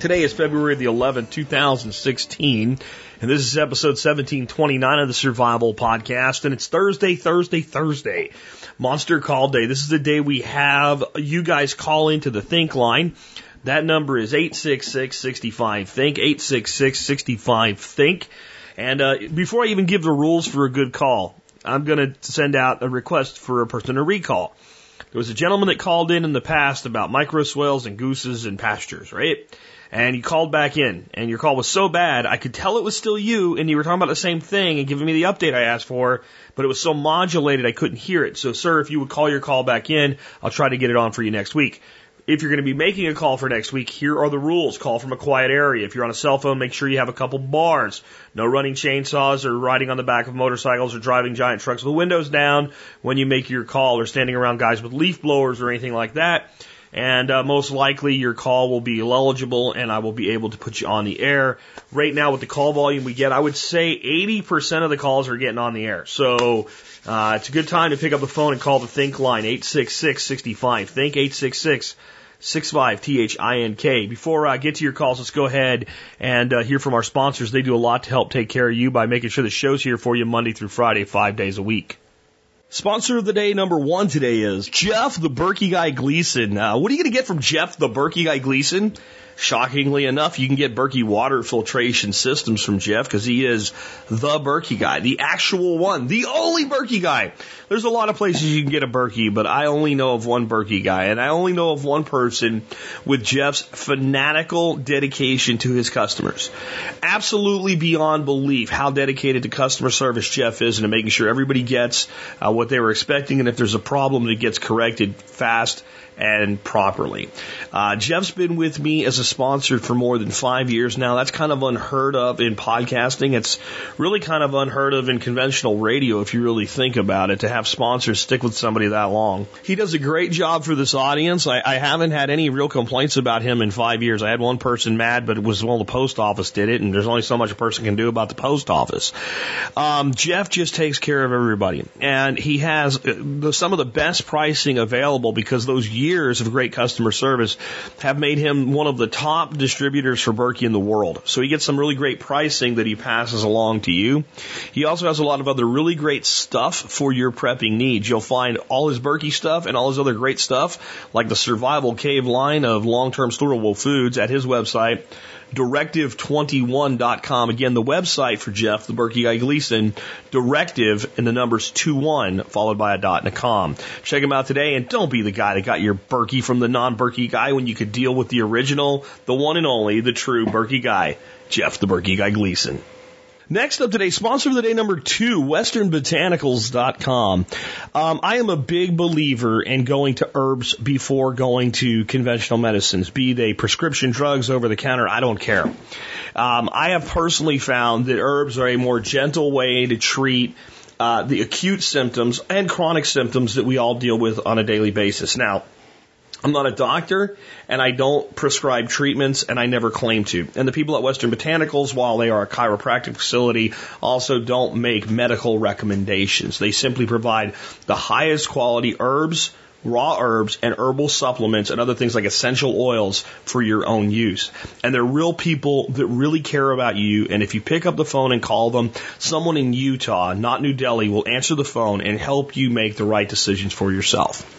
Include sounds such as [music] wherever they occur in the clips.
Today is February the 11th, 2016, and this is episode 1729 of the Survival Podcast, and it's Thursday, Thursday, Thursday. Monster Call Day. This is the day we have you guys call into the Think line. That number is 866-65-THINK, 866-65-THINK. And uh, before I even give the rules for a good call, I'm going to send out a request for a person to recall. There was a gentleman that called in in the past about micro swales and gooses and pastures, right? And you called back in, and your call was so bad, I could tell it was still you, and you were talking about the same thing and giving me the update I asked for, but it was so modulated I couldn't hear it. So, sir, if you would call your call back in, I'll try to get it on for you next week. If you're going to be making a call for next week, here are the rules. Call from a quiet area. If you're on a cell phone, make sure you have a couple bars. No running chainsaws or riding on the back of motorcycles or driving giant trucks with the windows down when you make your call or standing around guys with leaf blowers or anything like that. And uh, most likely your call will be eligible and I will be able to put you on the air. Right now with the call volume we get, I would say 80% of the calls are getting on the air. So uh, it's a good time to pick up the phone and call the Think line, 866-65. Think 866 65 T H I N K. Before I get to your calls, let's go ahead and uh, hear from our sponsors. They do a lot to help take care of you by making sure the show's here for you Monday through Friday, five days a week. Sponsor of the day number one today is Jeff the Berkey Guy Gleason. Uh, what are you going to get from Jeff the Berkey Guy Gleason? Shockingly enough, you can get Berkey water filtration systems from Jeff because he is the Berkey guy, the actual one, the only Berkey guy. There's a lot of places you can get a Berkey, but I only know of one Berkey guy, and I only know of one person with Jeff's fanatical dedication to his customers. Absolutely beyond belief how dedicated to customer service Jeff is and to making sure everybody gets uh, what they were expecting, and if there's a problem, it gets corrected fast and properly. Uh, Jeff's been with me as a sponsor for more than five years now. That's kind of unheard of in podcasting. It's really kind of unheard of in conventional radio if you really think about it to have sponsors stick with somebody that long. He does a great job for this audience. I, I haven't had any real complaints about him in five years. I had one person mad, but it was well the post office did it, and there's only so much a person can do about the post office. Um, Jeff just takes care of everybody, and he has uh, the, some of the best pricing available because those years years of great customer service have made him one of the top distributors for Berkey in the world. So he gets some really great pricing that he passes along to you. He also has a lot of other really great stuff for your prepping needs. You'll find all his Berkey stuff and all his other great stuff, like the Survival Cave line of long-term storable foods at his website directive21.com. Again, the website for Jeff, the Berkey Guy Gleason, directive and the numbers 21 followed by a dot and a com. Check him out today and don't be the guy that got your Berkey from the non-Berkey guy when you could deal with the original, the one and only, the true Berkey guy, Jeff the Berkey Guy Gleason. Next up today, sponsor of the day number two, westernbotanicals.com. Um, I am a big believer in going to herbs before going to conventional medicines, be they prescription drugs over the counter, I don't care. Um, I have personally found that herbs are a more gentle way to treat uh, the acute symptoms and chronic symptoms that we all deal with on a daily basis. Now, I'm not a doctor and I don't prescribe treatments and I never claim to. And the people at Western Botanicals, while they are a chiropractic facility, also don't make medical recommendations. They simply provide the highest quality herbs, raw herbs and herbal supplements and other things like essential oils for your own use. And they're real people that really care about you. And if you pick up the phone and call them, someone in Utah, not New Delhi, will answer the phone and help you make the right decisions for yourself.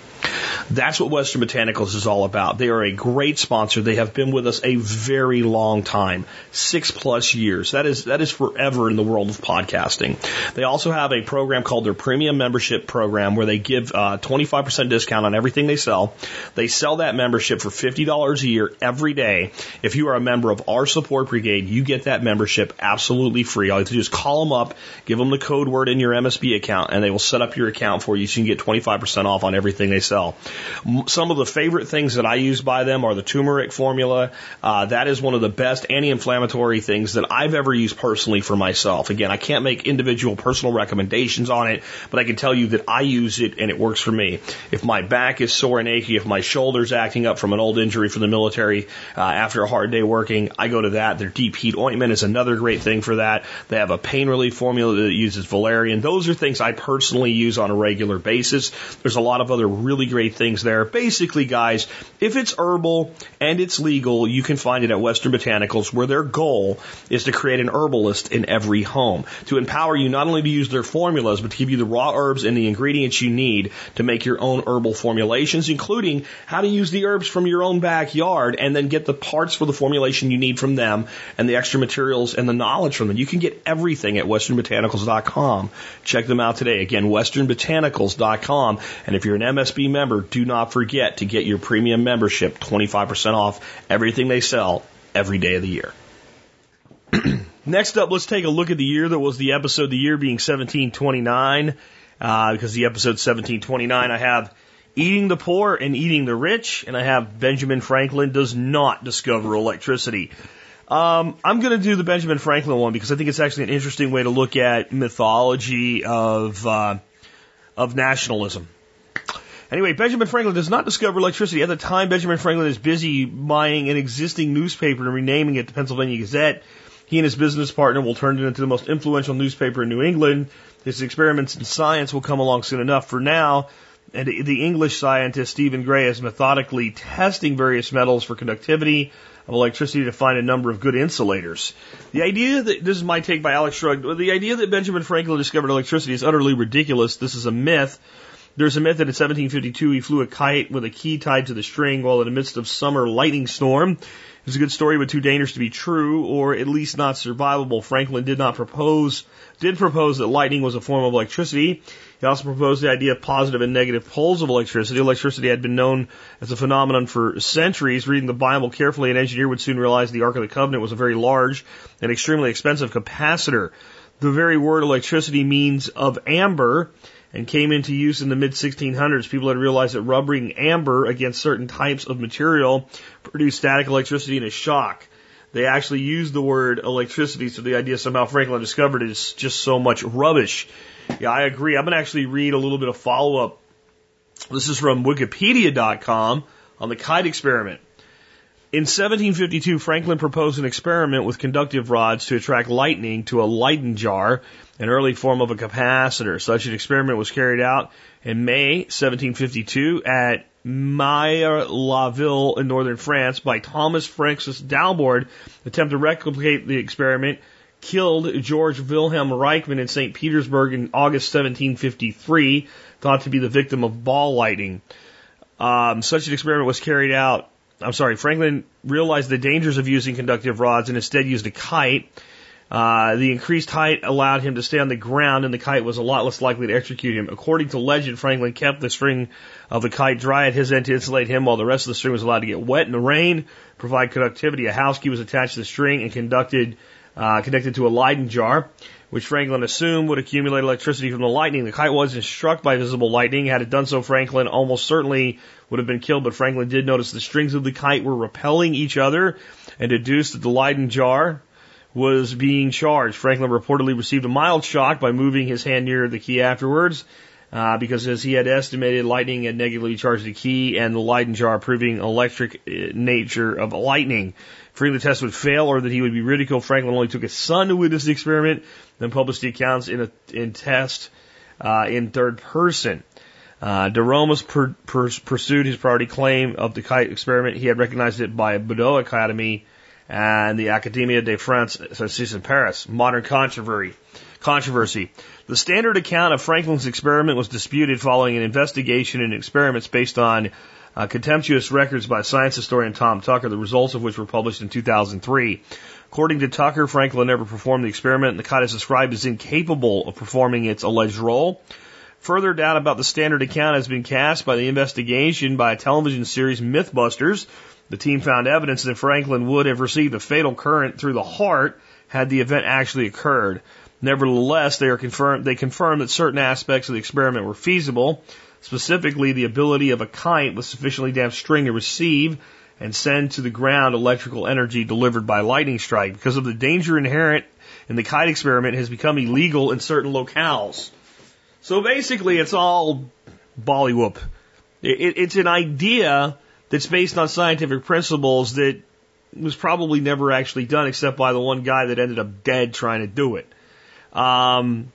That's what Western Botanicals is all about. They are a great sponsor. They have been with us a very long time, six plus years. That is that is forever in the world of podcasting. They also have a program called their Premium Membership Program where they give uh, 25% discount on everything they sell. They sell that membership for $50 a year every day. If you are a member of our support brigade, you get that membership absolutely free. All you have to do is call them up, give them the code word in your MSB account, and they will set up your account for you so you can get 25% off on everything they sell. M- Some of the favorite things that I use by them are the turmeric formula. Uh, that is one of the best anti-inflammatory things that I've ever used personally for myself. Again, I can't make individual personal recommendations on it, but I can tell you that I use it and it works for me. If my back is sore and achy, if my shoulder's acting up from an old injury from the military uh, after a hard day working, I go to that. Their deep heat ointment is another great thing for that. They have a pain relief formula that uses valerian. Those are things I personally use on a regular basis. There's a lot of other really great things there. Basically, guys, if it's herbal and it's legal, you can find it at Western Botanicals, where their goal is to create an herbalist in every home to empower you not only to use their formulas, but to give you the raw herbs and the ingredients you need to make your own herbal formulations, including how to use the herbs from your own backyard and then get the parts for the formulation you need from them and the extra materials and the knowledge from them. You can get everything at westernbotanicals.com. Check them out today. Again, westernbotanicals.com. And if you're an MSB member, do not forget to get your premium membership 25% off everything they sell every day of the year. [clears throat] Next up, let's take a look at the year that was the episode, the year being 1729, uh, because the episode 1729, I have Eating the Poor and Eating the Rich, and I have Benjamin Franklin does not discover electricity. Um, I'm going to do the Benjamin Franklin one because I think it's actually an interesting way to look at mythology of uh, of nationalism. Anyway, Benjamin Franklin does not discover electricity. At the time, Benjamin Franklin is busy buying an existing newspaper and renaming it the Pennsylvania Gazette. He and his business partner will turn it into the most influential newspaper in New England. His experiments in science will come along soon enough. For now, and the English scientist Stephen Gray is methodically testing various metals for conductivity of electricity to find a number of good insulators. The idea that this is my take by Alex Shrugged. The idea that Benjamin Franklin discovered electricity is utterly ridiculous. This is a myth. There's a myth that in 1752 he flew a kite with a key tied to the string while in the midst of summer lightning storm. It's a good story, but too dangerous to be true, or at least not survivable. Franklin did not propose, did propose that lightning was a form of electricity. He also proposed the idea of positive and negative poles of electricity. Electricity had been known as a phenomenon for centuries. Reading the Bible carefully, an engineer would soon realize the Ark of the Covenant was a very large and extremely expensive capacitor. The very word electricity means of amber and came into use in the mid 1600s. People had realized that rubbing amber against certain types of material produced static electricity and a shock. They actually used the word electricity, so the idea somehow Franklin discovered it is just so much rubbish. Yeah, I agree. I'm going to actually read a little bit of follow up. This is from Wikipedia.com on the kite experiment. In 1752, Franklin proposed an experiment with conductive rods to attract lightning to a Leyden jar, an early form of a capacitor. Such an experiment was carried out in May 1752 at Marly-la-Ville in northern France by Thomas Francis Dalibard. Attempt to replicate the experiment killed George Wilhelm Richmann in St. Petersburg in August 1753, thought to be the victim of ball lightning. Um, such an experiment was carried out. I'm sorry, Franklin realized the dangers of using conductive rods and instead used a kite. Uh, the increased height allowed him to stay on the ground, and the kite was a lot less likely to execute him. According to legend, Franklin kept the string of the kite dry at his end to insulate him, while the rest of the string was allowed to get wet in the rain, provide conductivity. A house key was attached to the string and conducted uh, connected to a Leyden jar, which Franklin assumed would accumulate electricity from the lightning. The kite wasn't struck by visible lightning. Had it done so, Franklin almost certainly would have been killed, but Franklin did notice the strings of the kite were repelling each other and deduced that the Leyden jar was being charged. Franklin reportedly received a mild shock by moving his hand near the key afterwards. Uh, because as he had estimated, lightning had negatively charged the key and the Leyden jar proving electric uh, nature of lightning. Fearing the test would fail or that he would be ridiculed, Franklin only took his son to witness the experiment, then published the accounts in a in test uh, in third person. Uh, de Romas per, per, pursued his priority claim of the kite experiment. He had recognized it by Bordeaux Academy and the Académie de France in Paris. Modern controversy. Controversy. The standard account of Franklin's experiment was disputed following an investigation and experiments based on uh, contemptuous records by science historian Tom Tucker, the results of which were published in 2003. According to Tucker, Franklin never performed the experiment, and the kite is described as incapable of performing its alleged role. Further doubt about the standard account has been cast by the investigation by a television series Mythbusters. The team found evidence that Franklin would have received a fatal current through the heart had the event actually occurred. Nevertheless, they are confirmed, they confirmed that certain aspects of the experiment were feasible. specifically the ability of a kite with sufficiently damp string to receive and send to the ground electrical energy delivered by lightning strike. Because of the danger inherent in the kite experiment, has become illegal in certain locales. So basically, it's all Bollywhoop. It, it's an idea that's based on scientific principles that was probably never actually done except by the one guy that ended up dead trying to do it. Um,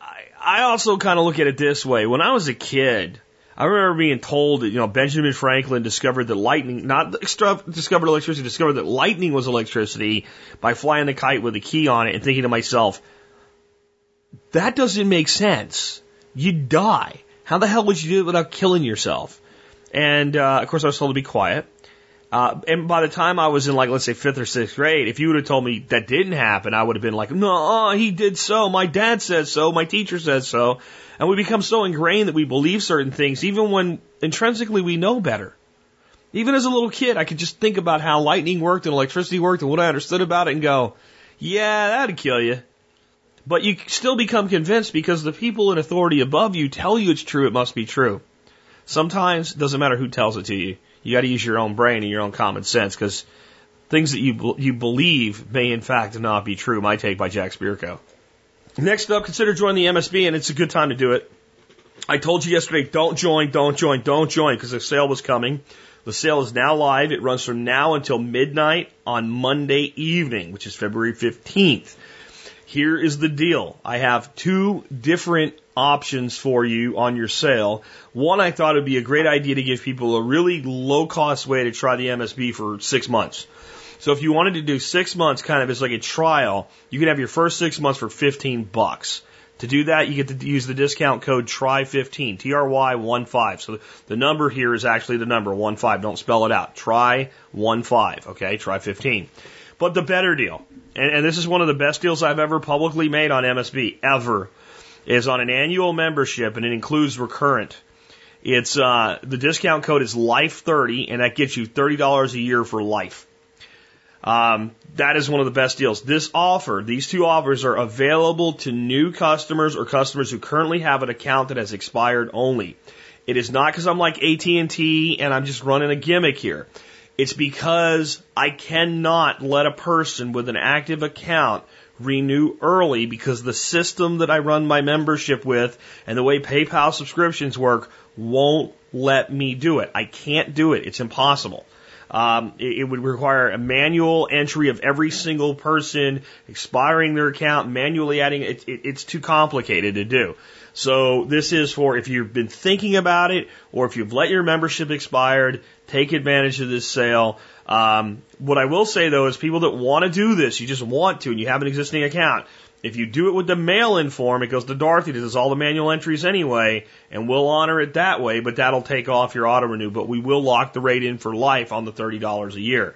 I, I also kind of look at it this way. When I was a kid, I remember being told that, you know, Benjamin Franklin discovered that lightning, not discovered electricity, discovered that lightning was electricity by flying the kite with a key on it and thinking to myself, that doesn't make sense. You'd die. How the hell would you do it without killing yourself? And, uh, of course I was told to be quiet. Uh, and by the time I was in like, let's say fifth or sixth grade, if you would have told me that didn't happen, I would have been like, no, he did so. My dad says so. My teacher says so. And we become so ingrained that we believe certain things, even when intrinsically we know better. Even as a little kid, I could just think about how lightning worked and electricity worked and what I understood about it and go, yeah, that'd kill you. But you still become convinced because the people in authority above you tell you it's true, it must be true. Sometimes it doesn't matter who tells it to you. You got to use your own brain and your own common sense because things that you you believe may in fact not be true. My take by Jack Spirko. Next up, consider joining the MSB, and it's a good time to do it. I told you yesterday, don't join, don't join, don't join, because the sale was coming. The sale is now live. It runs from now until midnight on Monday evening, which is February 15th. Here is the deal. I have two different options for you on your sale. One, I thought it would be a great idea to give people a really low cost way to try the MSB for six months. So if you wanted to do six months kind of as like a trial, you can have your first six months for 15 bucks. To do that, you get to use the discount code TRY15, T-R-Y-1-5. So the number here is actually the number, 1-5. Don't spell it out. Try-1-5, okay? Try-15. But the better deal, and, and this is one of the best deals I've ever publicly made on MSB, ever, is on an annual membership, and it includes recurrent. It's uh, the discount code is Life30, and that gets you thirty dollars a year for life. Um, that is one of the best deals. This offer, these two offers are available to new customers or customers who currently have an account that has expired only. It is not because I'm like AT&T and I'm just running a gimmick here. It's because I cannot let a person with an active account renew early because the system that I run my membership with and the way PayPal subscriptions work won't let me do it. I can't do it. It's impossible. Um, it, it, would require a manual entry of every single person expiring their account, manually adding it, it. It's too complicated to do. So this is for if you've been thinking about it or if you've let your membership expired, take advantage of this sale. Um, what I will say though is people that want to do this, you just want to, and you have an existing account. If you do it with the mail-in form, it goes to Dorothy that does all the manual entries anyway, and we'll honor it that way, but that'll take off your auto renew. But we will lock the rate in for life on the $30 a year.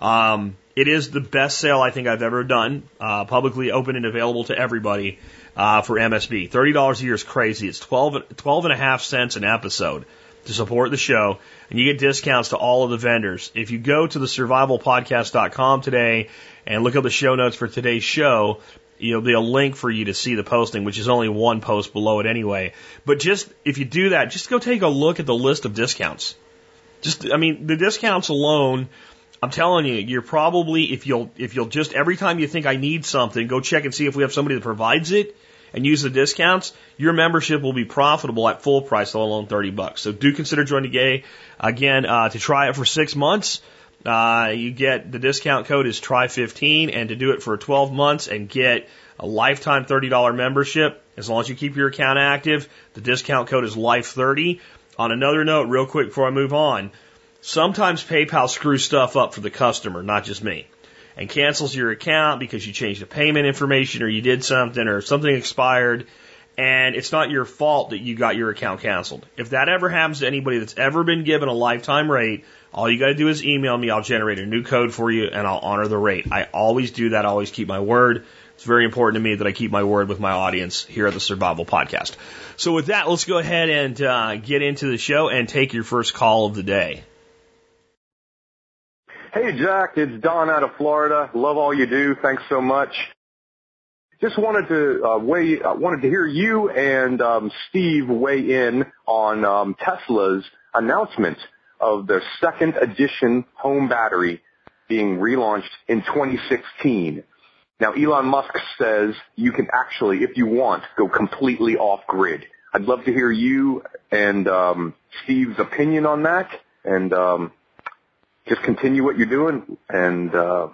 Um, it is the best sale I think I've ever done, uh, publicly open and available to everybody uh, for MSB. $30 a year is crazy. It's 12, 12 and a half cents an episode to support the show, and you get discounts to all of the vendors. If you go to the survivalpodcast.com today and look up the show notes for today's show, there'll be a link for you to see the posting, which is only one post below it anyway. But just, if you do that, just go take a look at the list of discounts. Just, I mean, the discounts alone, I'm telling you, you're probably, if you'll, if you'll just, every time you think I need something, go check and see if we have somebody that provides it and use the discounts, your membership will be profitable at full price, let alone 30 bucks. So do consider joining Gay. Again, uh, to try it for six months, uh, you get the discount code is try15 and to do it for 12 months and get a lifetime $30 membership, as long as you keep your account active, the discount code is life30. On another note, real quick before I move on, sometimes PayPal screws stuff up for the customer, not just me and cancels your account because you changed the payment information or you did something or something expired and it's not your fault that you got your account canceled. If that ever happens to anybody that's ever been given a lifetime rate, all you got to do is email me. I'll generate a new code for you and I'll honor the rate. I always do that. I always keep my word. It's very important to me that I keep my word with my audience here at the Survival Podcast. So with that, let's go ahead and uh, get into the show and take your first call of the day. Hey, Jack, it's Don out of Florida. Love all you do. Thanks so much. just wanted to uh, weigh, uh, wanted to hear you and um, Steve weigh in on um, Tesla's announcement of their second edition home battery being relaunched in 2016. Now, Elon Musk says you can actually, if you want, go completely off grid. I'd love to hear you and um, Steve's opinion on that, and um, just continue what you're doing. And uh,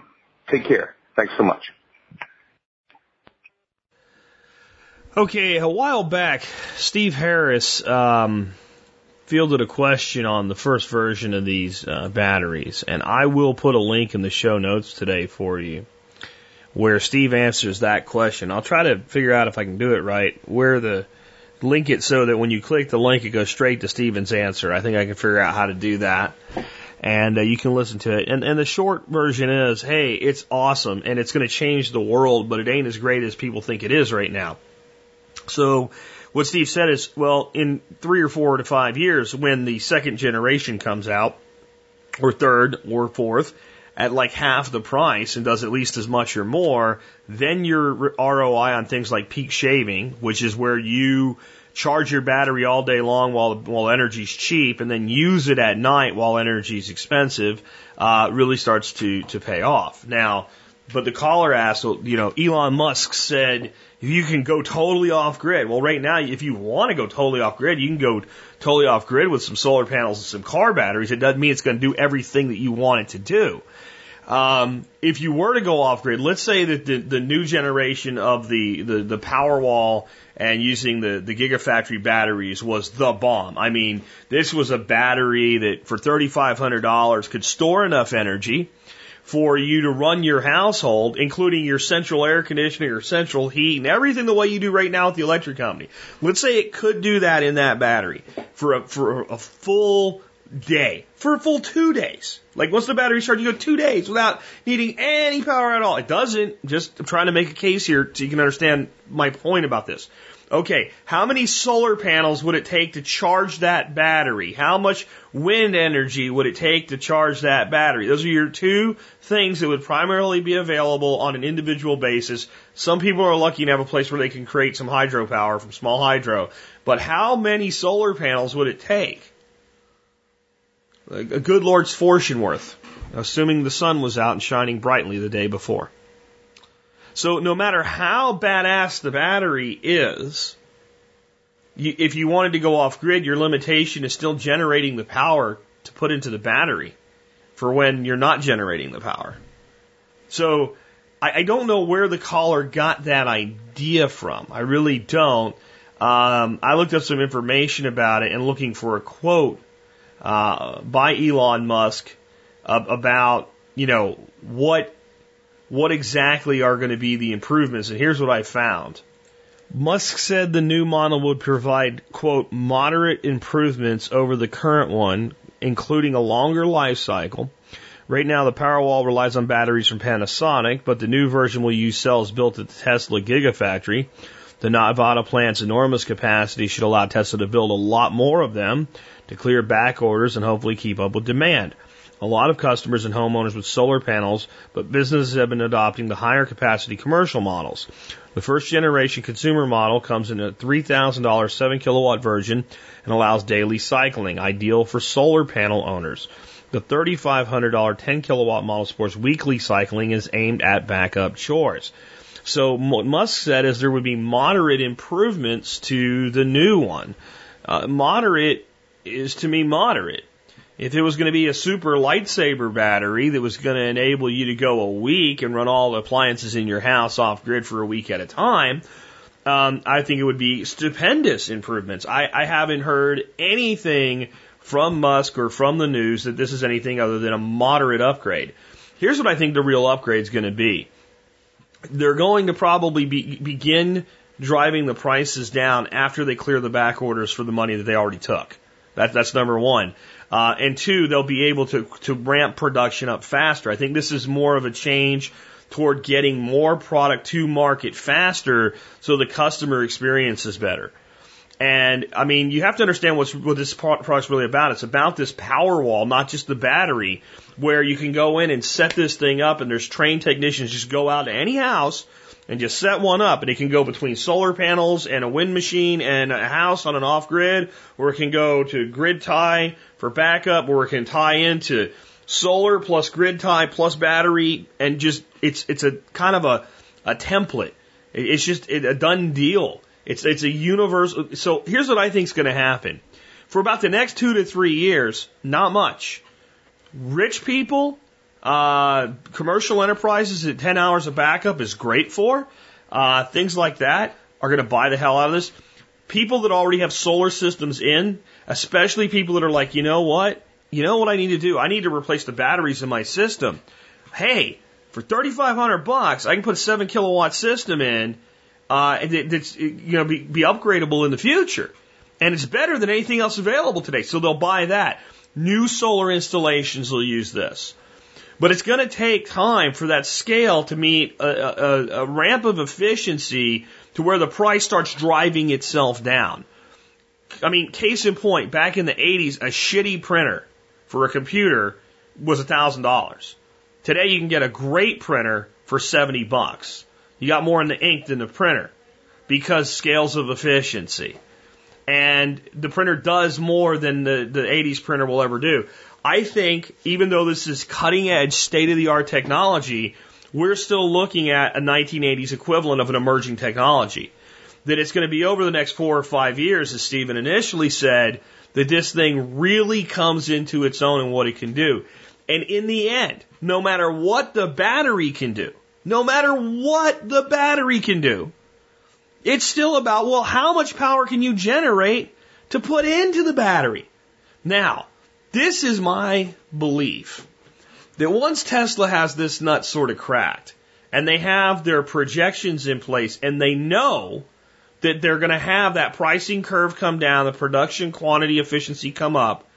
take care. Thanks so much. Okay, a while back, Steve Harris um, fielded a question on the first version of these uh, batteries, and I will put a link in the show notes today for you where Steve answers that question. I'll try to figure out if I can do it right, where the link it so that when you click the link, it goes straight to Steven's answer. I think I can figure out how to do that. And uh, you can listen to it. And, and the short version is, hey, it's awesome and it's going to change the world, but it ain't as great as people think it is right now. So what Steve said is, well, in three or four to five years, when the second generation comes out, or third or fourth, at like half the price and does at least as much or more, then your ROI on things like peak shaving, which is where you charge your battery all day long while while energy's cheap, and then use it at night while energy's expensive, uh, really starts to to pay off. Now, but the caller asked, you know, Elon Musk said you can go totally off grid. Well, right now, if you want to go totally off grid, you can go totally off grid with some solar panels and some car batteries. It doesn't mean it's going to do everything that you want it to do. Um, if you were to go off grid, let's say that the, the new generation of the, the, the Powerwall and using the, the Gigafactory batteries was the bomb. I mean, this was a battery that for $3,500 could store enough energy for you to run your household, including your central air conditioning, your central heat, and everything the way you do right now with the electric company. Let's say it could do that in that battery for a, for a full day, for a full two days. Like once the battery charged, you go two days without needing any power at all. It doesn't. Just I'm trying to make a case here so you can understand my point about this. Okay, how many solar panels would it take to charge that battery? How much wind energy would it take to charge that battery? Those are your two things that would primarily be available on an individual basis. Some people are lucky to have a place where they can create some hydropower from small hydro. But how many solar panels would it take? A good Lord's fortune worth, assuming the sun was out and shining brightly the day before. So no matter how badass the battery is, you, if you wanted to go off grid, your limitation is still generating the power to put into the battery for when you're not generating the power. So I, I don't know where the caller got that idea from. I really don't. Um, I looked up some information about it and looking for a quote uh, by Elon Musk about you know what what exactly are going to be the improvements. And here's what I found. Musk said the new model would provide, quote, moderate improvements over the current one, including a longer life cycle. Right now, the Powerwall relies on batteries from Panasonic, but the new version will use cells built at the Tesla Gigafactory. The Nevada plant's enormous capacity should allow Tesla to build a lot more of them to clear back orders and hopefully keep up with demand a lot of customers and homeowners with solar panels, but businesses have been adopting the higher capacity commercial models. The first generation consumer model comes in a $3,000 7 kilowatt version and allows daily cycling, ideal for solar panel owners. The $3,500 10 kilowatt model supports weekly cycling and is aimed at backup chores. So what Musk said is there would be moderate improvements to the new one. Uh, moderate is to me moderate. If it was going to be a super lightsaber battery that was going to enable you to go a week and run all appliances in your house off grid for a week at a time, um, I think it would be stupendous improvements. I, I haven't heard anything from Musk or from the news that this is anything other than a moderate upgrade. Here's what I think the real upgrade is going to be. They're going to probably be, begin driving the prices down after they clear the back orders for the money that they already took. That, that's number one. Uh, and two, they'll be able to, to ramp production up faster. I think this is more of a change toward getting more product to market faster so the customer experience is better. And I mean, you have to understand what's, what this product product's really about. It's about this power wall, not just the battery, where you can go in and set this thing up and there's trained technicians just go out to any house and just set one up and it can go between solar panels and a wind machine and a house on an off grid, or it can go to grid tie for backup, or it can tie into solar plus grid tie plus battery and just, it's, it's a kind of a, a template. It's just a done deal. It's, it's a universal. So here's what I think is going to happen. For about the next two to three years, not much. Rich people, uh, commercial enterprises at 10 hours of backup is great for. Uh, things like that are going to buy the hell out of this. People that already have solar systems in, especially people that are like, you know what? You know what I need to do? I need to replace the batteries in my system. Hey, for 3500 bucks, I can put a 7 kilowatt system in uh, that's you know be, be upgradable in the future, and it's better than anything else available today. So they'll buy that. New solar installations will use this. But it's going to take time for that scale to meet a, a, a, ramp of efficiency to where the price starts driving itself down. I mean, case in point, back in the 80s, a shitty printer for a computer was $1,000. Today you can get a great printer for 70 bucks. You got more in the ink than the printer because scales of efficiency. And the printer does more than the, the 80s printer will ever do. I think even though this is cutting edge, state of the art technology, we're still looking at a 1980s equivalent of an emerging technology. That it's going to be over the next four or five years, as Stephen initially said, that this thing really comes into its own and what it can do. And in the end, no matter what the battery can do, no matter what the battery can do. It's still about, well, how much power can you generate to put into the battery? Now, this is my belief that once Tesla has this nut sort of cracked and they have their projections in place and they know that they're going to have that pricing curve come down, the production quantity efficiency come up,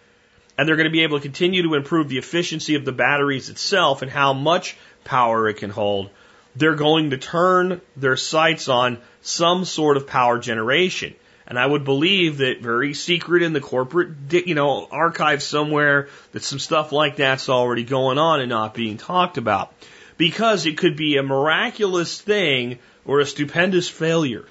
and they're going to be able to continue to improve the efficiency of the batteries itself and how much power it can hold, they're going to turn their sights on some sort of power generation. And I would believe that very secret in the corporate, you know, archive somewhere that some stuff like that's already going on and not being talked about. Because it could be a miraculous thing or a stupendous failure.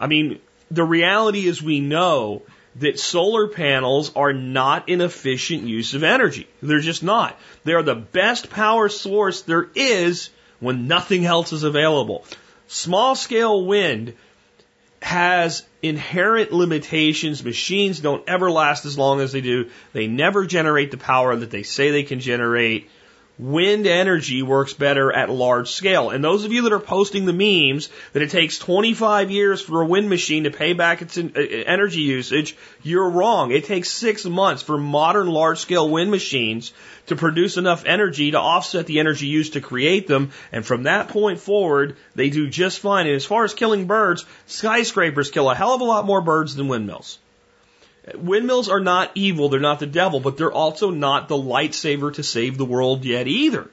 I mean, the reality is we know that solar panels are not an efficient use of energy. They're just not. They're the best power source there is when nothing else is available. Small scale wind has inherent limitations. Machines don't ever last as long as they do. They never generate the power that they say they can generate wind energy works better at large scale. And those of you that are posting the memes that it takes 25 years for a wind machine to pay back its uh, energy usage, you're wrong. It takes six months for modern large scale wind machines to produce enough energy to offset the energy used to create them. And from that point forward, they do just fine. And as far as killing birds, skyscrapers kill a hell of a lot more birds than windmills. Windmills are not evil, they're not the devil, but they're also not the lightsaber to save the world yet either.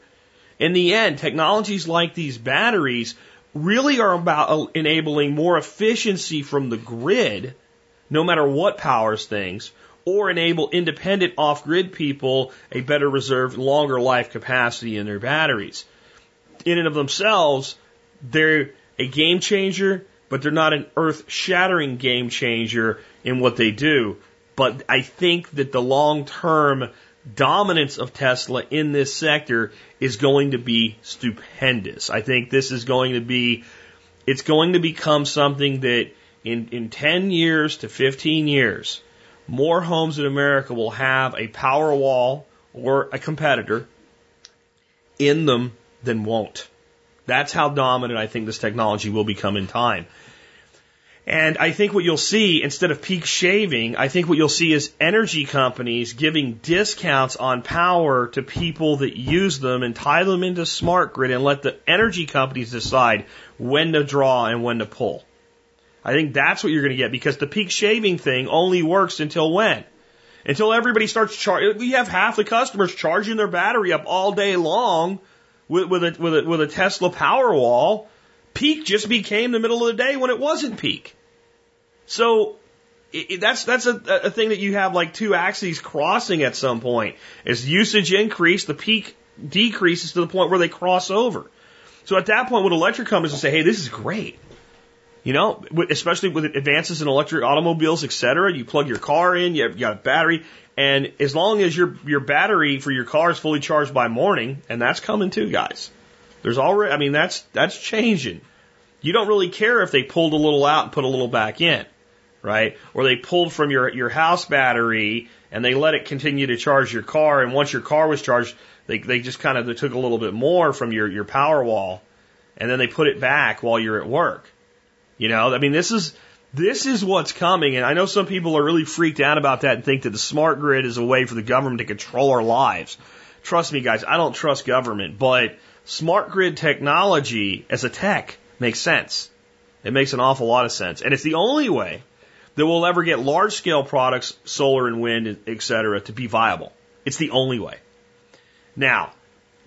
In the end, technologies like these batteries really are about enabling more efficiency from the grid, no matter what powers things, or enable independent off grid people a better reserved, longer life capacity in their batteries. In and of themselves, they're a game changer, but they're not an earth shattering game changer in what they do. But I think that the long term dominance of Tesla in this sector is going to be stupendous. I think this is going to be, it's going to become something that in, in 10 years to 15 years, more homes in America will have a power wall or a competitor in them than won't. That's how dominant I think this technology will become in time. And I think what you'll see, instead of peak shaving, I think what you'll see is energy companies giving discounts on power to people that use them and tie them into smart grid and let the energy companies decide when to draw and when to pull. I think that's what you're going to get because the peak shaving thing only works until when? Until everybody starts charging. We have half the customers charging their battery up all day long with, with, a, with, a, with a Tesla Powerwall. Peak just became the middle of the day when it wasn't peak. So it, that's that's a, a thing that you have like two axes crossing at some point. As usage increase, the peak decreases to the point where they cross over. So at that point, would electric companies will say, hey, this is great. You know, especially with advances in electric automobiles, et cetera, you plug your car in, you, have, got a battery, and as long as your your battery for your car is fully charged by morning, and that's coming too, guys. There's already, I mean, that's that's changing. You don't really care if they pulled a little out and put a little back in, right? Or they pulled from your your house battery and they let it continue to charge your car, and once your car was charged, they they just kind of they took a little bit more from your your power wall, and then they put it back while you're at work. You know, I mean, this is this is what's coming, and I know some people are really freaked out about that and think that the smart grid is a way for the government to control our lives. Trust me, guys, I don't trust government, but smart grid technology as a tech makes sense. It makes an awful lot of sense, and it's the only way that we'll ever get large scale products, solar and wind, et cetera, to be viable. It's the only way. Now,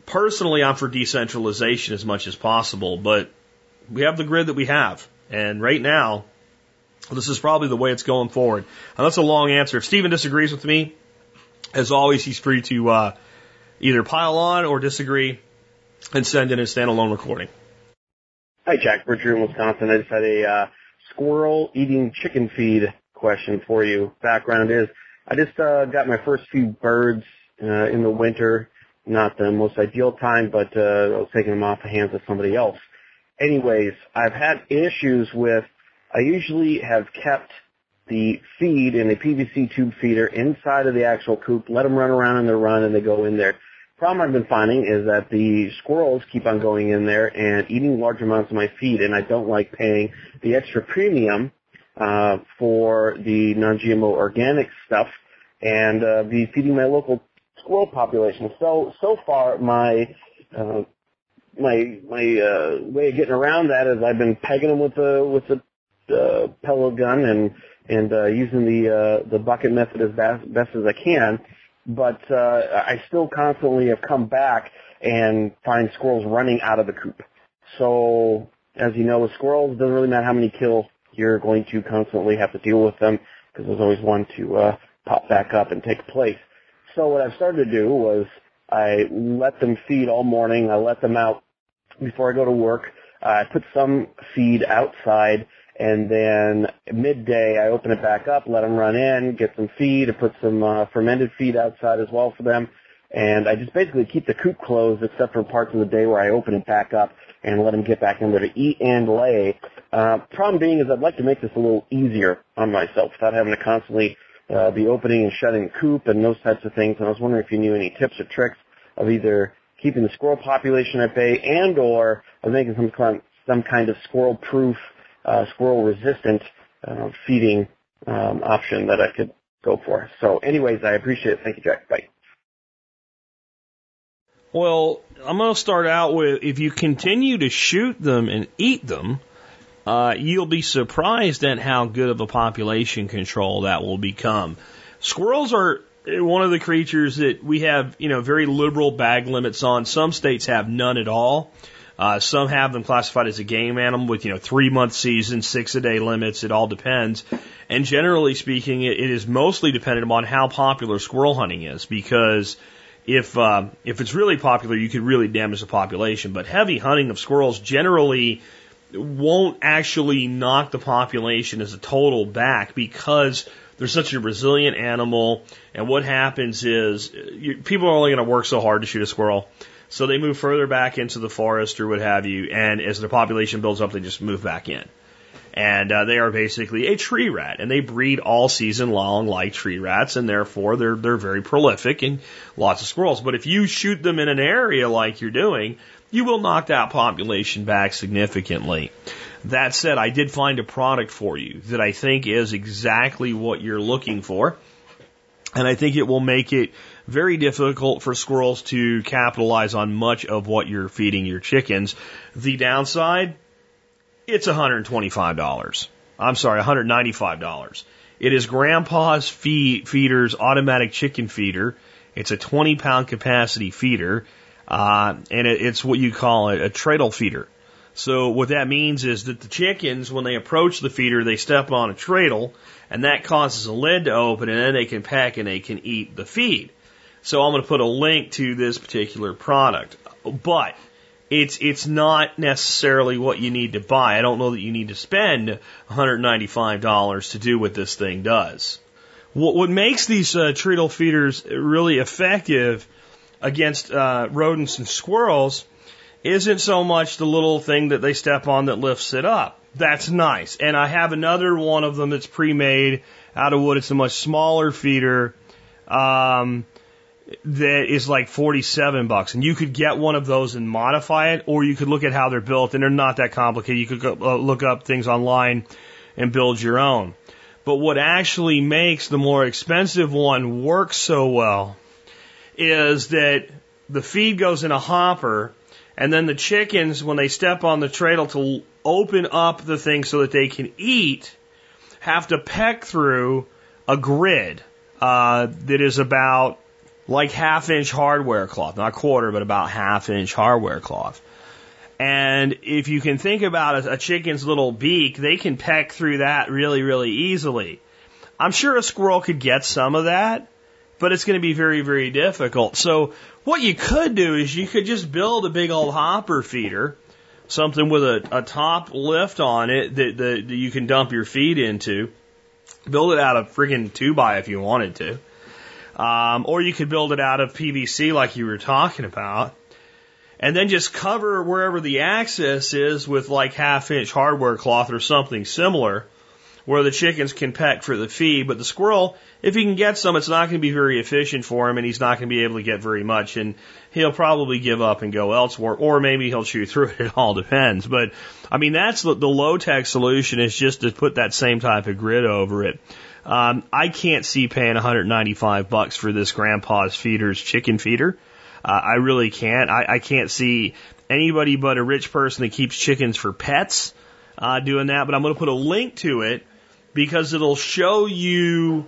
personally, I'm for decentralization as much as possible, but we have the grid that we have. And right now, this is probably the way it's going forward. And that's a long answer. If Stephen disagrees with me, as always, he's free to uh, either pile on or disagree and send in a standalone recording. Hi, Jack. Bridger in Wisconsin. I just had a uh, squirrel eating chicken feed question for you. Background is I just uh, got my first few birds uh, in the winter. Not the most ideal time, but uh, I was taking them off the hands of somebody else anyways, I've had issues with, I usually have kept the feed in a PVC tube feeder inside of the actual coop, let them run around in their run and they go in there. Problem I've been finding is that the squirrels keep on going in there and eating large amounts of my feed and I don't like paying the extra premium uh, for the non-GMO organic stuff and uh, be feeding my local squirrel population. So so far my uh, my my uh, way of getting around that is I've been pegging them with the with the uh, pellet gun and and uh, using the uh, the bucket method as best, best as I can. But uh, I still constantly have come back and find squirrels running out of the coop. So as you know, with squirrels, it doesn't really matter how many kill you're going to constantly have to deal with them because there's always one to uh, pop back up and take place. So what I've started to do was I let them feed all morning. I let them out before I go to work. Uh, I put some feed outside, and then midday I open it back up, let them run in, get some feed, I put some uh, fermented feed outside as well for them, and I just basically keep the coop closed except for parts of the day where I open it back up and let them get back in there to eat and lay. Uh, problem being is I'd like to make this a little easier on myself without having to constantly uh, be opening and shutting the coop and those types of things. And I was wondering if you knew any tips or tricks of either keeping the squirrel population at bay and or of making some kind, some kind of squirrel proof, uh, squirrel resistant uh, feeding um, option that I could go for. So anyways, I appreciate it. Thank you, Jack. Bye. Well, I'm going to start out with if you continue to shoot them and eat them, uh, you'll be surprised at how good of a population control that will become. Squirrels are one of the creatures that we have, you know, very liberal bag limits on. Some states have none at all. Uh, some have them classified as a game animal with, you know, three month season, six a day limits. It all depends. And generally speaking, it, it is mostly dependent upon how popular squirrel hunting is because if, uh, if it's really popular, you could really damage the population. But heavy hunting of squirrels generally won't actually knock the population as a total back because they're such a resilient animal. And what happens is you, people are only going to work so hard to shoot a squirrel. So they move further back into the forest or what have you. And as their population builds up, they just move back in. And uh, they are basically a tree rat, and they breed all season long like tree rats, and therefore they're they're very prolific and lots of squirrels. But if you shoot them in an area like you're doing, you will knock that population back significantly. That said, I did find a product for you that I think is exactly what you're looking for. And I think it will make it very difficult for squirrels to capitalize on much of what you're feeding your chickens. The downside, it's $125. I'm sorry, $195. It is Grandpa's feed, Feeder's automatic chicken feeder. It's a 20 pound capacity feeder, uh, and it, it's what you call a, a treadle feeder. So what that means is that the chickens, when they approach the feeder, they step on a treadle, and that causes a lid to open, and then they can peck and they can eat the feed. So I'm going to put a link to this particular product. But it's it's not necessarily what you need to buy. I don't know that you need to spend $195 to do what this thing does. What what makes these uh, treadle feeders really effective against uh, rodents and squirrels isn't so much the little thing that they step on that lifts it up. That's nice. And I have another one of them that's pre-made out of wood. It's a much smaller feeder. Um, that is like 47 bucks. And you could get one of those and modify it, or you could look at how they're built, and they're not that complicated. You could go, uh, look up things online and build your own. But what actually makes the more expensive one work so well is that the feed goes in a hopper, and then the chickens, when they step on the treadle to open up the thing so that they can eat, have to peck through a grid uh, that is about like half inch hardware cloth, not quarter, but about half inch hardware cloth. And if you can think about a, a chicken's little beak, they can peck through that really, really easily. I'm sure a squirrel could get some of that, but it's going to be very, very difficult. So what you could do is you could just build a big old hopper feeder, something with a, a top lift on it that, that, that you can dump your feed into. Build it out of friggin' two by if you wanted to. Um, or you could build it out of PVC like you were talking about. And then just cover wherever the access is with like half inch hardware cloth or something similar where the chickens can peck for the feed. But the squirrel, if he can get some, it's not going to be very efficient for him and he's not going to be able to get very much and he'll probably give up and go elsewhere or maybe he'll chew through it. [laughs] It all depends. But I mean, that's the, the low tech solution is just to put that same type of grid over it. Um, I can't see paying 195 bucks for this grandpa's feeders chicken feeder. Uh, I really can't. I, I can't see anybody but a rich person that keeps chickens for pets uh, doing that. But I'm going to put a link to it because it'll show you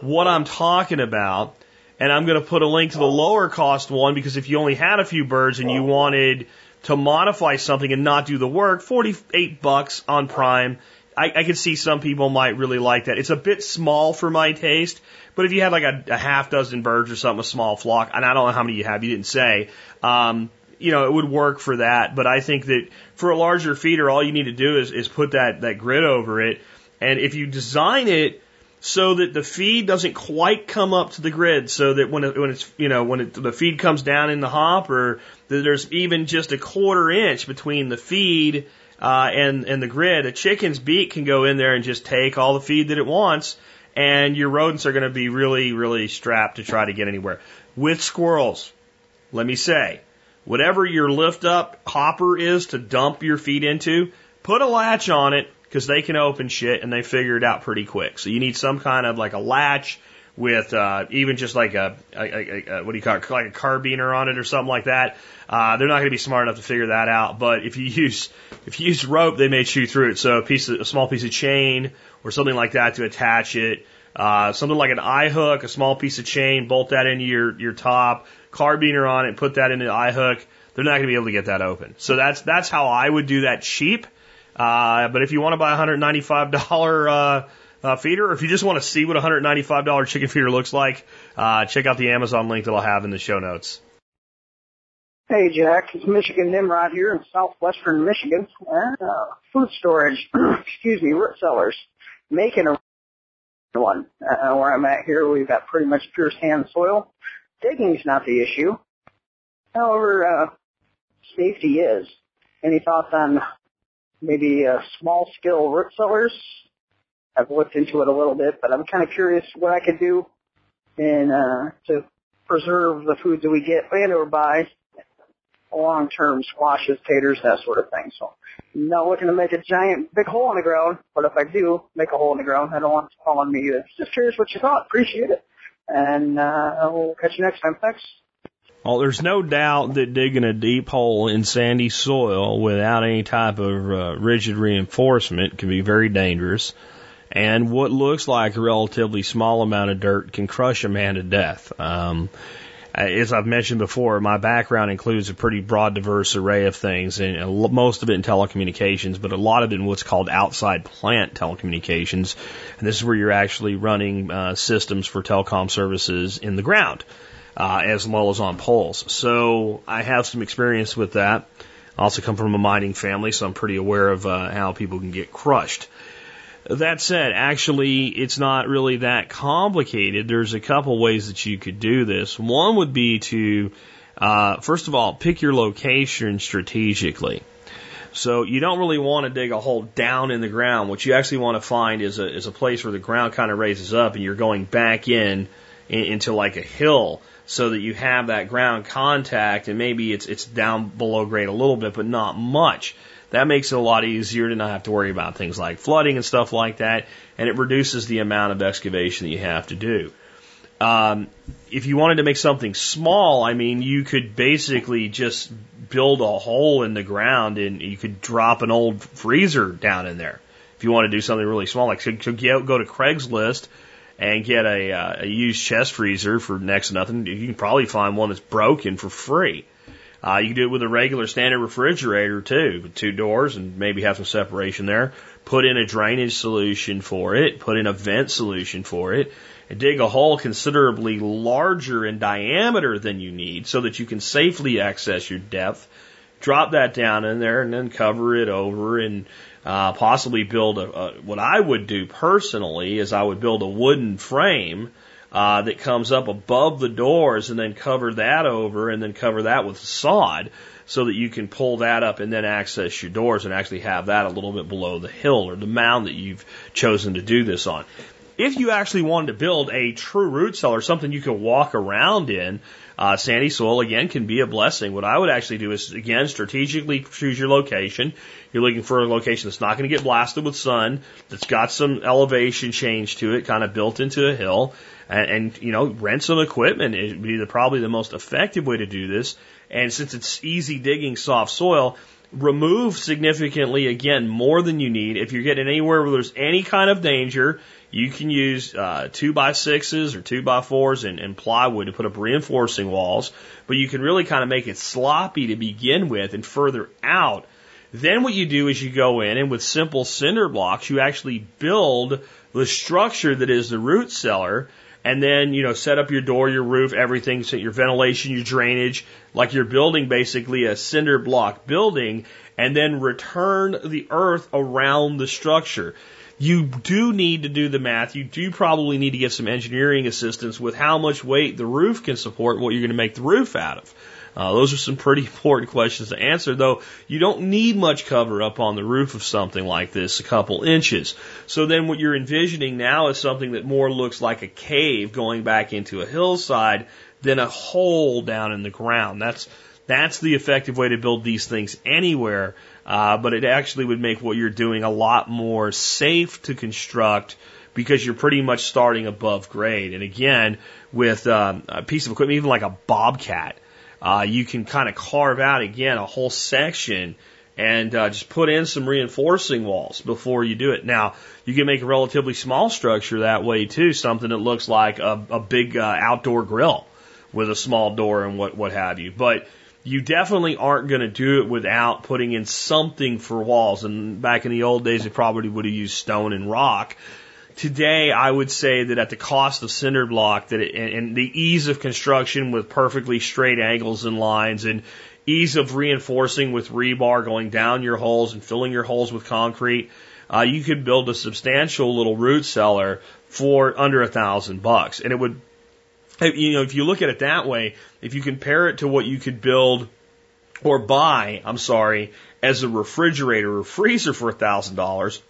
what I'm talking about. And I'm going to put a link to the lower cost one because if you only had a few birds and you wanted to modify something and not do the work, 48 bucks on Prime I, I could see some people might really like that. It's a bit small for my taste, but if you had like a, a half dozen birds or something, a small flock, and I don't know how many you have, you didn't say, um, you know, it would work for that. But I think that for a larger feeder, all you need to do is, is put that, that grid over it. And if you design it so that the feed doesn't quite come up to the grid, so that when it, when it's, you know, when it, the feed comes down in the hopper, that there's even just a quarter inch between the feed uh, and and the grid, a chicken's beak can go in there and just take all the feed that it wants, and your rodents are going to be really really strapped to try to get anywhere. With squirrels, let me say, whatever your lift up hopper is to dump your feed into, put a latch on it because they can open shit and they figure it out pretty quick. So you need some kind of like a latch with uh, even just like a, a, a, a what do you call it, like a carbiner on it or something like that. Uh, they're not going to be smart enough to figure that out. But if you [laughs] use if you use rope, they may chew through it. So a piece of, a small piece of chain or something like that to attach it. Uh, something like an eye hook, a small piece of chain, bolt that into your your top, carbiner on it, put that into the eye hook. They're not going to be able to get that open. So that's that's how I would do that cheap. Uh, but if you want to buy a $195 uh, uh, feeder, or if you just want to see what a $195 chicken feeder looks like, uh, check out the Amazon link that I'll have in the show notes. Hey Jack, it's Michigan Nimrod here in southwestern Michigan. Uh, food storage, [clears throat] excuse me, root cellars, making a one. Uh, where I'm at here, we've got pretty much pure sand soil. Digging's not the issue. However, uh, safety is. Any thoughts on maybe uh, small scale root cellars? I've looked into it a little bit, but I'm kind of curious what I could do in uh, to preserve the foods that we get and or buy long term squashes, taters, that sort of thing. So I'm not looking to make a giant big hole in the ground, but if I do make a hole in the ground, I don't want it to fall on me either. Just curious what you thought. Appreciate it. And uh, we'll catch you next time. Thanks. Well, there's no doubt that digging a deep hole in sandy soil without any type of uh, rigid reinforcement can be very dangerous. And what looks like a relatively small amount of dirt can crush a man to death. Um, as I've mentioned before, my background includes a pretty broad, diverse array of things, and most of it in telecommunications, but a lot of it in what's called outside plant telecommunications. And this is where you're actually running uh, systems for telecom services in the ground, uh, as well as on poles. So I have some experience with that. I also come from a mining family, so I'm pretty aware of uh, how people can get crushed. That said, actually, it's not really that complicated. There's a couple ways that you could do this. One would be to, uh, first of all, pick your location strategically. So you don't really want to dig a hole down in the ground. What you actually want to find is a is a place where the ground kind of raises up and you're going back in, in into like a hill so that you have that ground contact and maybe it's it's down below grade a little bit but not much. That makes it a lot easier to not have to worry about things like flooding and stuff like that, and it reduces the amount of excavation that you have to do. Um, if you wanted to make something small, I mean, you could basically just build a hole in the ground and you could drop an old freezer down in there. If you want to do something really small, like so, so go to Craigslist and get a, uh, a used chest freezer for next to nothing, you can probably find one that's broken for free. Uh, you can do it with a regular standard refrigerator too, with two doors and maybe have some separation there. Put in a drainage solution for it, put in a vent solution for it, and dig a hole considerably larger in diameter than you need so that you can safely access your depth. Drop that down in there and then cover it over and uh, possibly build a, a, what I would do personally is I would build a wooden frame uh, that comes up above the doors and then cover that over and then cover that with sod so that you can pull that up and then access your doors and actually have that a little bit below the hill or the mound that you've chosen to do this on. If you actually wanted to build a true root cellar, something you can walk around in, uh, sandy soil again can be a blessing. What I would actually do is again strategically choose your location. You're looking for a location that's not going to get blasted with sun, that's got some elevation change to it, kind of built into a hill, and, and you know rent some equipment. Be the, probably the most effective way to do this. And since it's easy digging soft soil, remove significantly again more than you need. If you're getting anywhere where there's any kind of danger, you can use uh, two by sixes or two by fours and, and plywood to put up reinforcing walls, but you can really kind of make it sloppy to begin with and further out. Then what you do is you go in and with simple cinder blocks, you actually build the structure that is the root cellar and then, you know, set up your door, your roof, everything, so your ventilation, your drainage, like you're building basically a cinder block building, and then return the earth around the structure. You do need to do the math. You do probably need to get some engineering assistance with how much weight the roof can support what you're going to make the roof out of. Uh, those are some pretty [laughs] important questions to answer, though you don't need much cover up on the roof of something like this, a couple inches. So then what you're envisioning now is something that more looks like a cave going back into a hillside than a hole down in the ground. That's, that's the effective way to build these things anywhere. Uh, but it actually would make what you're doing a lot more safe to construct because you're pretty much starting above grade. And again, with um, a piece of equipment, even like a bobcat, uh, you can kind of carve out again a whole section and uh, just put in some reinforcing walls before you do it. Now, you can make a relatively small structure that way too, something that looks like a, a big uh, outdoor grill with a small door and what, what have you. But you definitely aren't going to do it without putting in something for walls. And back in the old days, they probably would have used stone and rock. Today, I would say that at the cost of cinder block, that it, and, and the ease of construction with perfectly straight angles and lines, and ease of reinforcing with rebar going down your holes and filling your holes with concrete, uh, you could build a substantial little root cellar for under a thousand bucks, and it would you know, if you look at it that way, if you compare it to what you could build or buy, I'm sorry, as a refrigerator or freezer for a thousand dollars,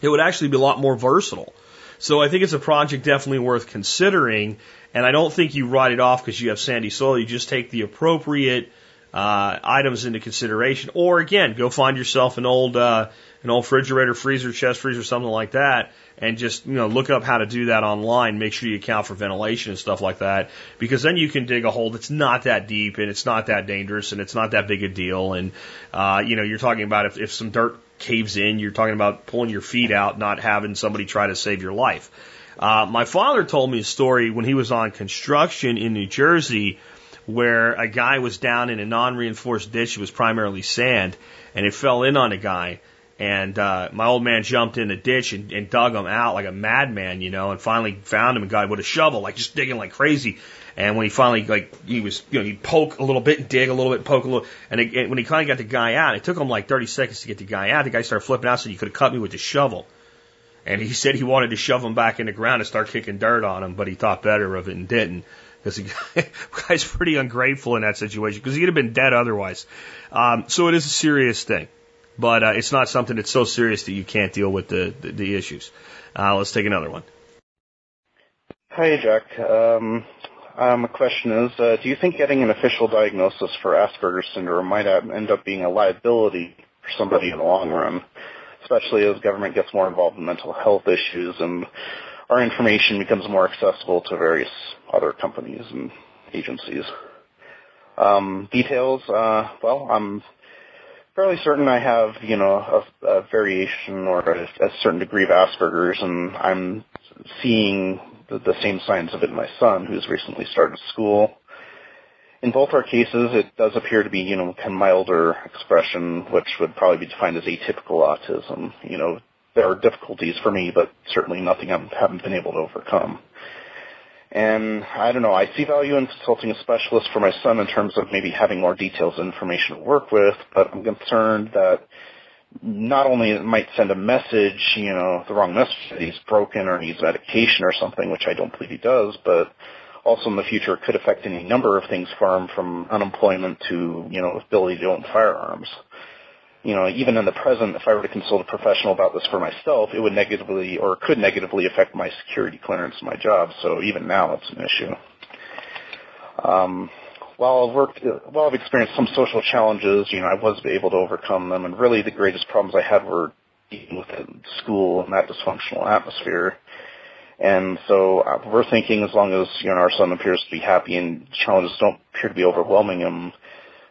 it would actually be a lot more versatile. So I think it's a project definitely worth considering. And I don't think you write it off because you have sandy soil. You just take the appropriate uh, items into consideration. Or again, go find yourself an old uh, an old refrigerator, freezer, chest freezer, something like that, and just you know look up how to do that online. Make sure you account for ventilation and stuff like that, because then you can dig a hole that's not that deep and it's not that dangerous and it's not that big a deal. And uh, you know you're talking about if, if some dirt caves in, you're talking about pulling your feet out, not having somebody try to save your life. Uh, my father told me a story when he was on construction in New Jersey where a guy was down in a non-reinforced ditch. It was primarily sand, and it fell in on a guy And uh, my old man jumped in the ditch and, and dug him out like a madman, you know, and finally found him and got him with a shovel, like just digging like crazy. And when he finally like he was, you know, he'd poke a little bit, and dig a little bit, poke a little, and, it, and when he finally got the guy out, it took him like 30 seconds to get the guy out. The guy started flipping out, said you could have cut me with the shovel. And he [laughs] said he wanted to shove him back in the ground and start kicking dirt on him, but he thought better of it and didn't. Because [laughs] the guy's pretty ungrateful in that situation because he'd have been dead otherwise. Um, so it is a serious thing, but uh, it's not something that's so serious that you can't deal with the, the, the issues. Uh, let's take another one. Hi, Jack. Um, um, question is, uh, do you think getting an official diagnosis for Asperger's syndrome might end up being a liability for somebody in the long run? especially as government gets more involved in mental health issues and our information becomes more accessible to various other companies and agencies. Um, details, uh, well, I'm fairly certain I have, you know, a, a variation or a, a, certain degree of Asperger's, and I'm seeing the, the same signs of it in my son, who's recently started school. In both our cases, it does appear to be, you know, kind of milder expression, which would probably be defined as atypical autism. You know, there are difficulties for me, but certainly nothing I haven't been able to overcome. And I don't know, I see value in consulting a specialist for my son in terms of maybe having more details and information to work with, but I'm concerned that not only it might send a message, you know, the wrong message that he's broken or needs medication or something, which I don't believe he does, but also in the future it could affect any number of things for him from unemployment to, you know, ability to own firearms. You know, even in the present, if I were to consult a professional about this for myself, it would negatively or could negatively affect my security clearance my job. So even now it's an issue. Um, while I've worked, while I've experienced some social challenges, you know, I was able to overcome them, and really the greatest problems I had were dealing with school and that dysfunctional atmosphere. And so uh, we're thinking as long as, you know, our son appears to be happy and challenges don't appear to be overwhelming him,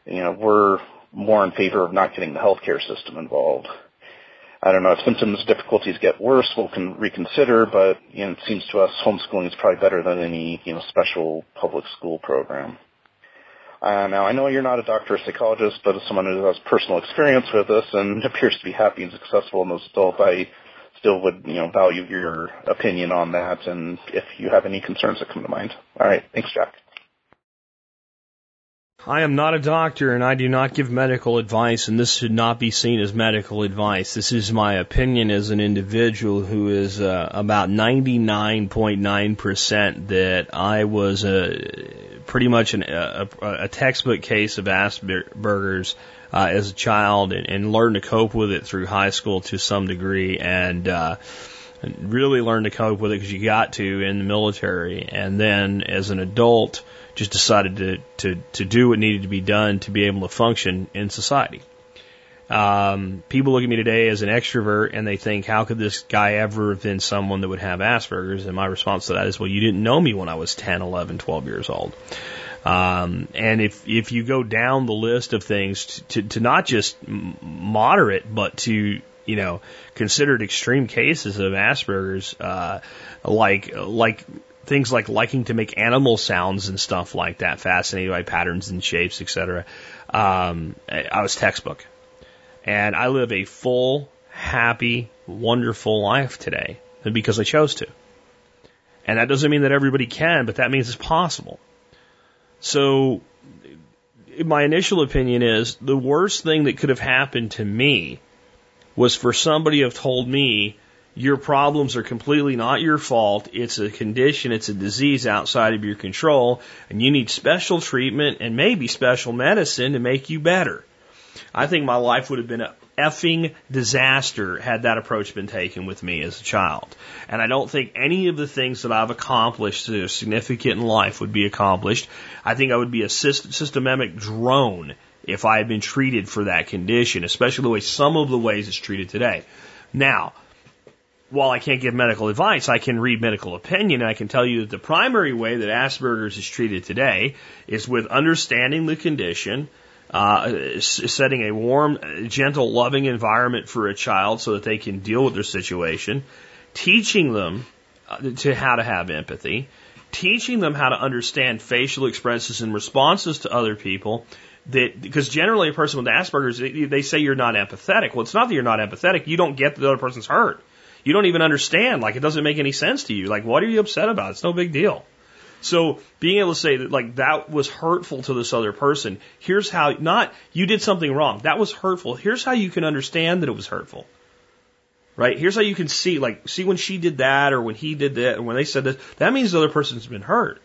you know, we're more in favor of not getting the healthcare system involved. I don't know if symptoms difficulties get worse, we'll can reconsider, but you know, it seems to us homeschooling is probably better than any you know special public school program. Uh, now I know you're not a doctor or psychologist, but as someone who has personal experience with this and [laughs] appears to be happy and successful in this adult, I still would, you know, value your opinion on that and if you have any concerns that come to mind. All right. Thanks, Jack. I am not a doctor and I do not give medical advice, and this should not be seen as medical advice. This is my opinion as an individual who is uh, about 99.9% that I was a, pretty much an, a, a textbook case of Asperger's uh, as a child and, and learned to cope with it through high school to some degree and, uh, really learned to cope with it because you got to in the military. And then as an adult, just decided to, to, to do what needed to be done to be able to function in society. Um, people look at me today as an extrovert and they think, how could this guy ever have been someone that would have Asperger's? And my response to that is, well, you didn't know me when I was 10, 11, 12 years old. Um, and if if you go down the list of things to, to, to not just moderate, but to you know considered extreme cases of Asperger's, uh, like like things like liking to make animal sounds and stuff like that, fascinated by patterns and shapes, etc. Um, I was textbook, and I live a full, happy, wonderful life today because I chose to. And that doesn't mean that everybody can, but that means it's possible. So, my initial opinion is the worst thing that could have happened to me was for somebody to have told me your problems are completely not your fault. It's a condition, it's a disease outside of your control, and you need special treatment and maybe special medicine to make you better. I think my life would have been a effing disaster had that approach been taken with me as a child. And I don't think any of the things that I've accomplished that are significant in life would be accomplished. I think I would be a systematic drone if I had been treated for that condition, especially the way some of the ways it's treated today. Now, while I can't give medical advice, I can read medical opinion and I can tell you that the primary way that Asperger's is treated today is with understanding the condition, uh, setting a warm, gentle, loving environment for a child so that they can deal with their situation, teaching them uh, to how to have empathy, teaching them how to understand facial expressions and responses to other people, that because generally a person with Asperger's they, they say you're not empathetic. Well, it's not that you're not empathetic. You don't get that the other person's hurt. You don't even understand. Like it doesn't make any sense to you. Like what are you upset about? It's no big deal. So being able to say that like that was hurtful to this other person. Here's how not you did something wrong. That was hurtful. Here's how you can understand that it was hurtful. Right? Here's how you can see like see when she did that or when he did that or when they said this. That means the other person's been hurt.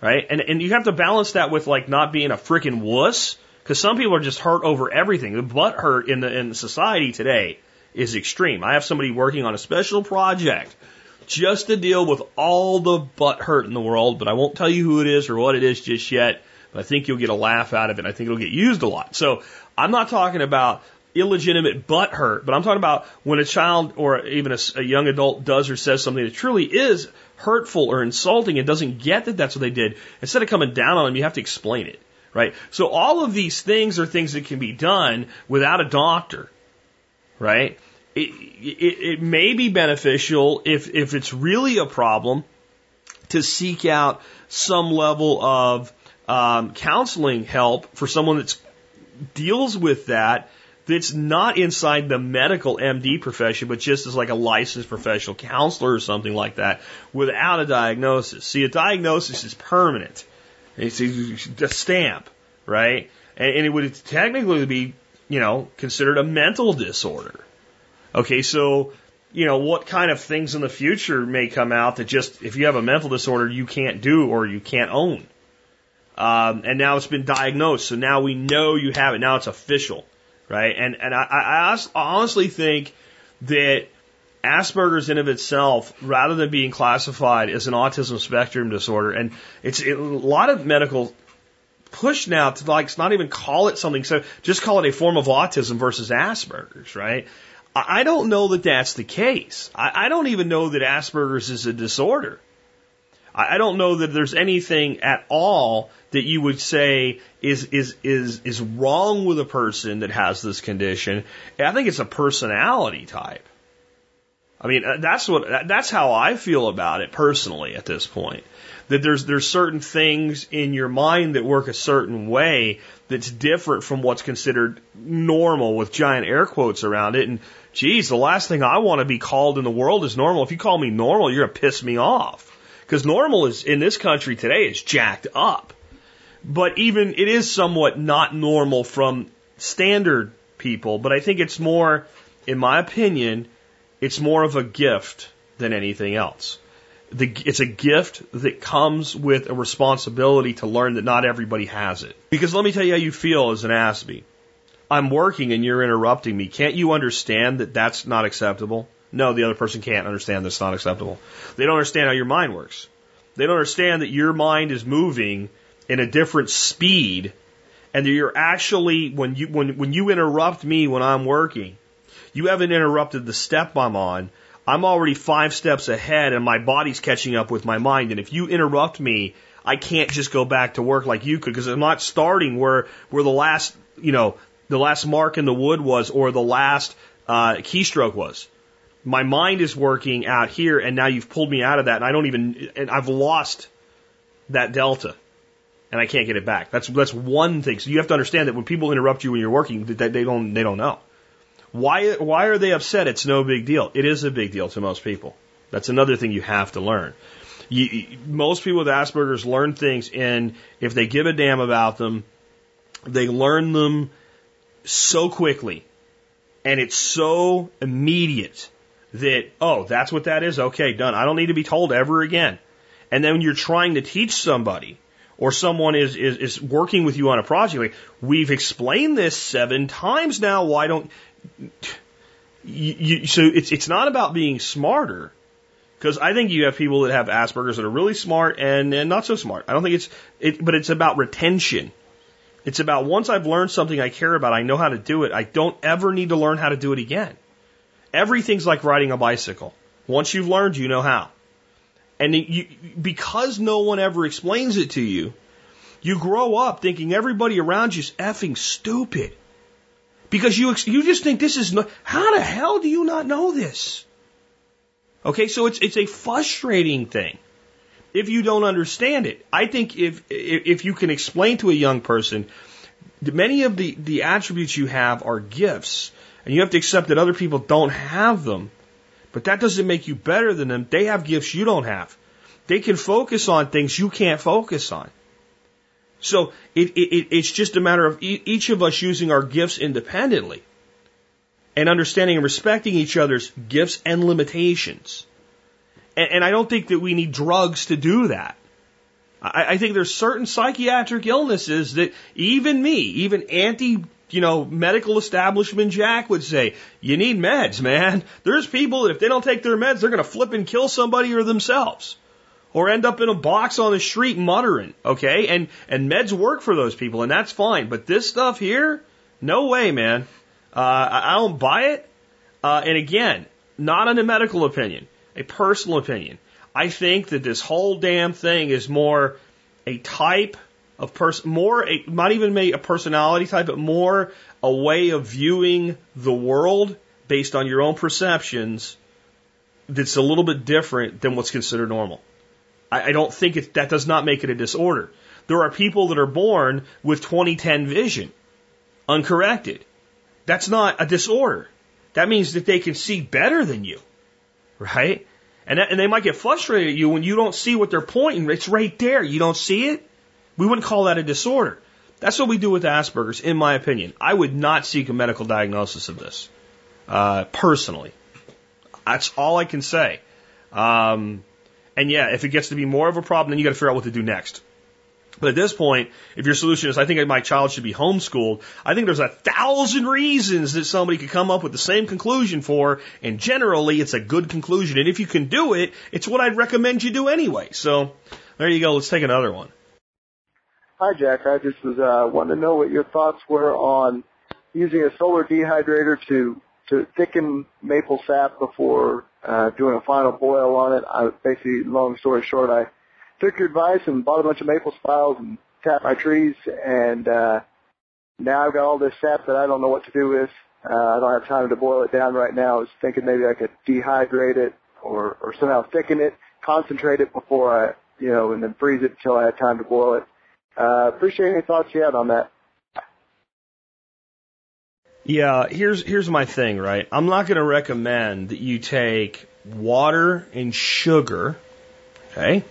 Right? And and you have to balance that with like not being a freaking wuss because some people are just hurt over everything. The butt hurt in the in society today is extreme. I have somebody working on a special project just to deal with all the butt hurt in the world, but I won't tell you who it is or what it is just yet. But I think you'll get a laugh out of it. I think it'll get used a lot. So I'm not talking about illegitimate butt hurt, but I'm talking about when a child or even a, a young adult does or says something that truly is hurtful or insulting and doesn't get that that's what they did. Instead of coming down on them, you have to explain it. Right? So all of these things are things that can be done without a doctor. Right? it, it, it may be beneficial if, if it's really a problem to seek out some level of um, counseling help for someone that deals with that that's not inside the medical MD profession, but just as like a licensed professional counselor or something like that without a diagnosis. See, a diagnosis is permanent. It's a stamp, right? And, and it would technically be, you know, considered a mental disorder. Okay, so you know what kind of things in the future may come out that just if you have a mental disorder you can't do or you can't own. Um, and now it's been diagnosed, so now we know you have it. Now it's official, right? And and I, I honestly think that Asperger's in of itself, rather than being classified as an autism spectrum disorder, and it's it, a lot of medical push now to like not even call it something, so just call it a form of autism versus Asperger's, right? I don't know that that's the case. I, I don't even know that Asperger's is a disorder. I, I don't know that there's anything at all that you would say is is is is wrong with a person that has this condition. I think it's a personality type. I mean, uh, that's what that's how I feel about it personally at this point. That there's there's certain things in your mind that work a certain way that's different from what's considered normal with giant air quotes around it and geez, the last thing I want to be called in the world is normal. If you call me normal, you're going to piss me off. Because normal is, in this country today, is jacked up. But even, it is somewhat not normal from standard people, but I think it's more, in my opinion, it's more of a gift than anything else. The, it's a gift that comes with a responsibility to learn that not everybody has it. Because let me tell you how you feel as an Aspie. I'm working and you're interrupting me. Can't you understand that that's not acceptable? No, the other person can't understand that's not acceptable. They don't understand how your mind works. They don't understand that your mind is moving in a different speed and that you're actually when you when when you interrupt me when I'm working, you haven't interrupted the step I'm on. I'm already five steps ahead and my body's catching up with my mind. And if you interrupt me, I can't just go back to work like you could because I'm not starting where where the last you know the last mark in the wood was or the last uh, keystroke was. My mind is working out here, and now you've pulled me out of that, and I don't even, and I've lost that delta, and I can't get it back. That's that's one thing. So you have to understand that when people interrupt you when you're working, that they don't they don't know. Why why are they upset? It's no big deal. It is a big deal to most people. That's another thing you have to learn. You, most people with Asperger's learn things, and if they give a damn about them, they learn them so quickly and it's so immediate that, oh, that's what that is? Okay, done. I don't need to be told ever again. And then when you're trying to teach somebody or someone is, is, is working with you on a project, like, we've explained this seven times now. Why don't you, you so it's, it's not about being smarter. Because I think you have people that have Asperger's that are really smart and, and not so smart. I don't think it's, it, but it's about retention. It's about once I've learned something I care about, I know how to do it. I don't ever need to learn how to do it again. Everything's like riding a bicycle. Once you've learned, you know how. And you, because no one ever explains it to you, you grow up thinking everybody around you is effing stupid. Because you, you just think this is no, how the hell do you not know this? Okay, so it's, it's a frustrating thing if you don't understand it. I think if if you can explain to a young person Many of the, the attributes you have are gifts, and you have to accept that other people don't have them. But that doesn't make you better than them. They have gifts you don't have. They can focus on things you can't focus on. So it, it, it's just a matter of each of us using our gifts independently and understanding and respecting each other's gifts and limitations. And, and I don't think that we need drugs to do that. I, I think there's certain psychiatric illnesses that even me, even anti you know, medical establishment Jack would say, you need meds, man. There's people that if they don't take their meds, they're going to flip and kill somebody or themselves. Or end up in a box on the street muttering, okay? And, and meds work for those people, and that's fine. But this stuff here, no way, man. Uh, I, don't buy it. Uh, and again, not in a medical opinion, a personal opinion. I think that this whole damn thing is more a type of person, more a, not even a personality type, but more a way of viewing the world based on your own perceptions that's a little bit different than what's considered normal. I, I don't think it, that does not make it a disorder. There are people that are born with 2010 vision, uncorrected. That's not a disorder. That means that they can see better than you, right? And, that, and they might get frustrated at you when you don't see what they're pointing. It's right there. You don't see it. We wouldn't call that a disorder. That's what we do with Asperger's, in my opinion. I would not seek a medical diagnosis of this, uh, personally. That's all I can say. Um, and yeah, if it gets to be more of a problem, then you got to figure out what to do next. But at this point, if your solution is, I think my child should be homeschooled, I think there's a thousand reasons that somebody could come up with the same conclusion for, and generally it's a good conclusion. And if you can do it, it's what I'd recommend you do anyway. So there you go. Let's take another one. Hi, Jack. I just was uh, wanting to know what your thoughts were on using a solar dehydrator to to thicken maple sap before uh, doing a final boil on it. I basically, long story short, I took your advice and bought a bunch of maple spiles and tapped my trees, and uh, now I've got all this sap that I don't know what to do with. Uh, I don't have time to boil it down right now. I was thinking maybe I could dehydrate it or, or somehow thicken it, concentrate it before I, you know, and then freeze it until I had time to boil it. Uh, appreciate any thoughts you had on that. Yeah, here's here's my thing, right? I'm not going to recommend that you take water and sugar, okay,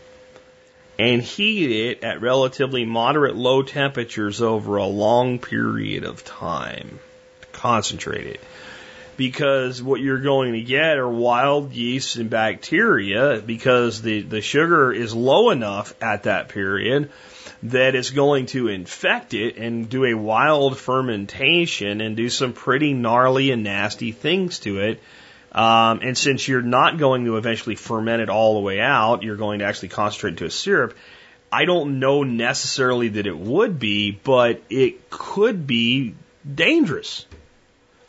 and heat it at relatively moderate low temperatures over a long period of time. Concentrate it. Because what you're going to get are wild yeasts and bacteria because the, the sugar is low enough at that period that it's going to infect it and do a wild fermentation and do some pretty gnarly and nasty things to it um, and since you're not going to eventually ferment it all the way out, you're going to actually concentrate into a syrup. I don't know necessarily that it would be, but it could be dangerous.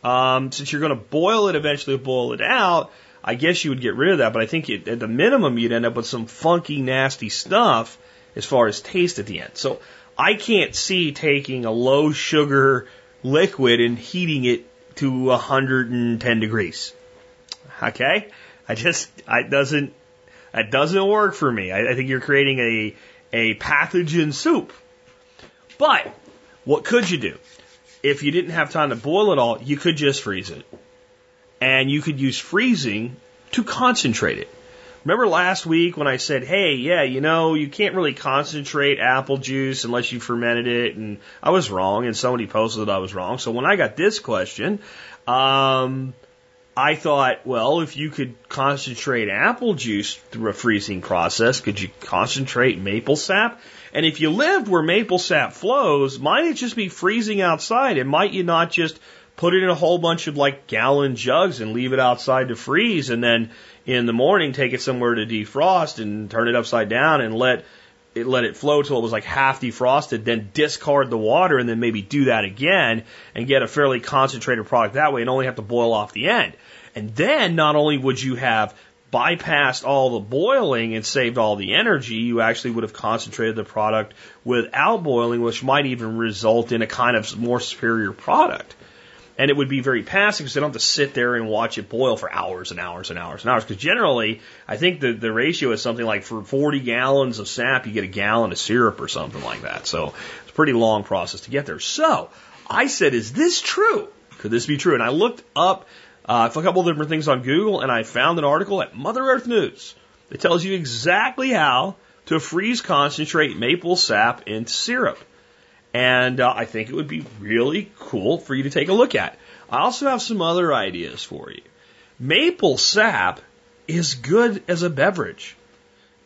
Um, since you're going to boil it, eventually boil it out, I guess you would get rid of that. But I think it, at the minimum, you'd end up with some funky, nasty stuff as far as taste at the end. So I can't see taking a low sugar liquid and heating it to 110 degrees. Okay, I just it doesn't that doesn't work for me. I, I think you're creating a a pathogen soup. But what could you do? If you didn't have time to boil it all, you could just freeze it. And you could use freezing to concentrate it. Remember last week when I said, hey, yeah, you know, you can't really concentrate apple juice unless you fermented it, and I was wrong, and somebody posted that I was wrong. So when I got this question, um, I thought, well, if you could concentrate apple juice through a freezing process, could you concentrate maple sap? And if you lived where maple sap flows, might it just be freezing outside? And might you not just put it in a whole bunch of like gallon jugs and leave it outside to freeze and then in the morning take it somewhere to defrost and turn it upside down and let it let it flow till it was like half defrosted, then discard the water and then maybe do that again and get a fairly concentrated product that way and only have to boil off the end. And then not only would you have bypassed all the boiling and saved all the energy, you actually would have concentrated the product without boiling, which might even result in a kind of more superior product. and it would be very passive because they don't have to sit there and watch it boil for hours and hours and hours and hours. Because generally, I think the, the ratio is something like for 40 gallons of sap, you get a gallon of syrup or something like that. So it's a pretty long process to get there. So I said, is this true? Could this be true? And I looked up uh, a couple of different things on Google and I found an article at Mother Earth News that tells you exactly how to freeze concentrate maple sap into syrup. And uh, I think it would be really cool for you to take a look at. I also have some other ideas for you. Maple sap is good as a beverage.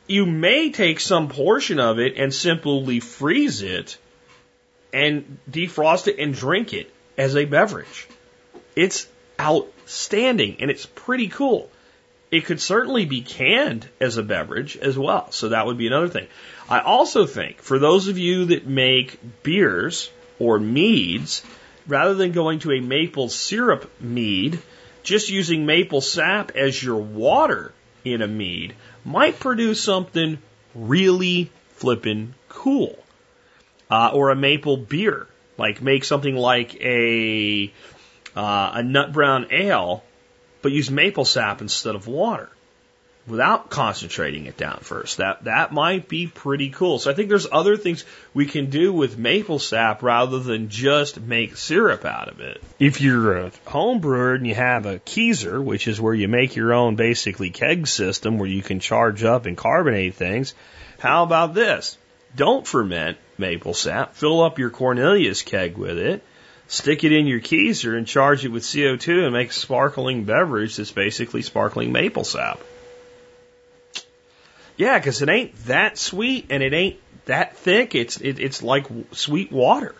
You may take some portion of it and simply freeze it and defrost it and drink it as a beverage. It's outstanding and it's pretty cool. It could certainly be canned as a beverage as well. So that would be another thing. I also think for those of you that make beers or meads, rather than going to a maple syrup mead, just using maple sap as your water in a mead might produce something really flippin' cool. Uh, or a maple beer, like make something like a uh, a nut brown ale, but use maple sap instead of water without concentrating it down first. That that might be pretty cool. So I think there's other things we can do with maple sap rather than just make syrup out of it. If you're a home brewer and you have a keezer, which is where you make your own basically keg system where you can charge up and carbonate things, how about this? Don't ferment maple sap. Fill up your Cornelius keg with it. Stick it in your keezer and charge it with CO2 and make a sparkling beverage that's basically sparkling maple sap. Yeah, because it ain't that sweet and it ain't that thick. It's it, it's like sweet water.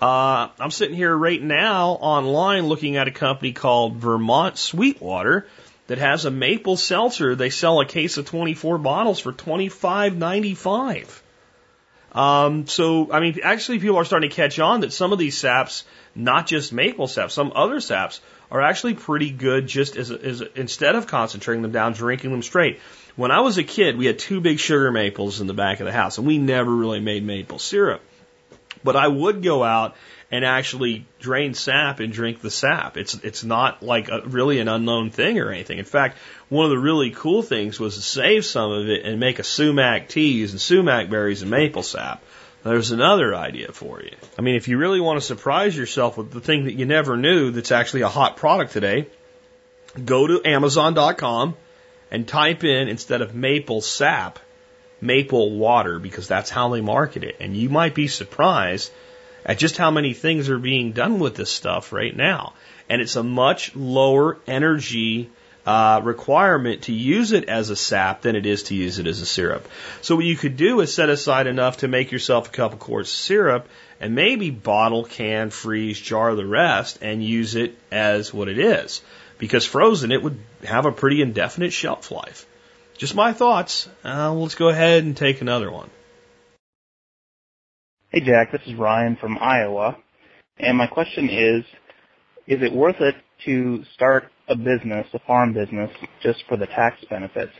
Uh, I'm sitting here right now online looking at a company called Vermont Sweetwater that has a maple seltzer. They sell a case of 24 bottles for 25.95. Um, so I mean, actually, people are starting to catch on that some of these saps, not just maple sap, some other saps are actually pretty good. Just as, as instead of concentrating them down, drinking them straight. When I was a kid, we had two big sugar maples in the back of the house, and we never really made maple syrup. But I would go out and actually drain sap and drink the sap. It's it's not like a, really an unknown thing or anything. In fact, one of the really cool things was to save some of it and make a sumac tea using sumac berries and maple sap. There's another idea for you. I mean, if you really want to surprise yourself with the thing that you never knew that's actually a hot product today, go to Amazon.com and type in instead of maple sap, maple water because that's how they market it. And you might be surprised at just how many things are being done with this stuff right now. And it's a much lower energy uh, requirement to use it as a sap than it is to use it as a syrup. So what you could do is set aside enough to make yourself a couple quarts of syrup and maybe bottle, can, freeze, jar the rest and use it as what it is because frozen it would have a pretty indefinite shelf life. Just my thoughts. Uh, let's go ahead and take another one. Hey Jack, this is Ryan from Iowa, and my question is, is it worth it to start a business, a farm business, just for the tax benefits?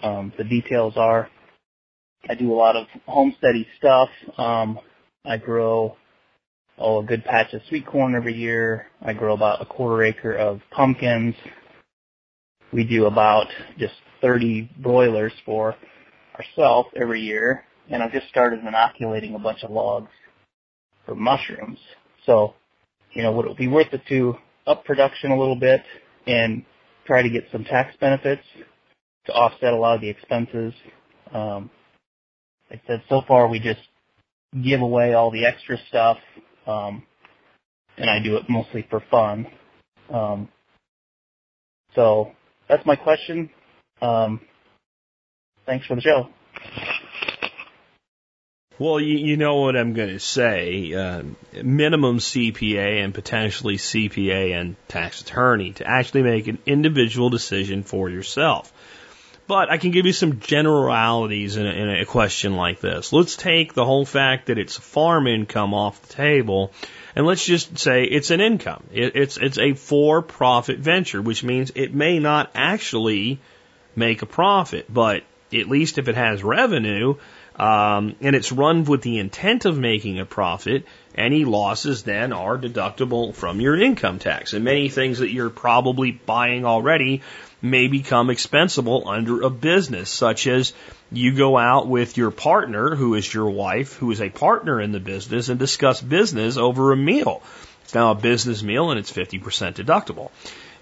Um, the details are, I do a lot of homesteady stuff. Um, I grow oh, a good patch of sweet corn every year. I grow about a quarter acre of pumpkins. We do about just 30 broilers for ourselves every year. And I've just started inoculating a bunch of logs for mushrooms. So, you know, would it be worth it to up production a little bit and try to get some tax benefits to offset a lot of the expenses? Um, like I said, so far we just give away all the extra stuff um, and I do it mostly for fun. Um, so that's my question. Um, thanks for the show. Well, you, you know what I'm going to say. Uh, minimum CPA and potentially CPA and tax attorney to actually make an individual decision for yourself. But I can give you some generalities in a, in a question like this. Let's take the whole fact that it's farm income off the table, and let's just say it's an income. It, it's it's a for-profit venture, which means it may not actually make a profit, but at least if it has revenue, Um, and it's run with the intent of making a profit. Any losses then are deductible from your income tax. And many things that you're probably buying already may become expensable under a business, such as you go out with your partner, who is your wife, who is a partner in the business, and discuss business over a meal. It's now a business meal and it's 50% deductible.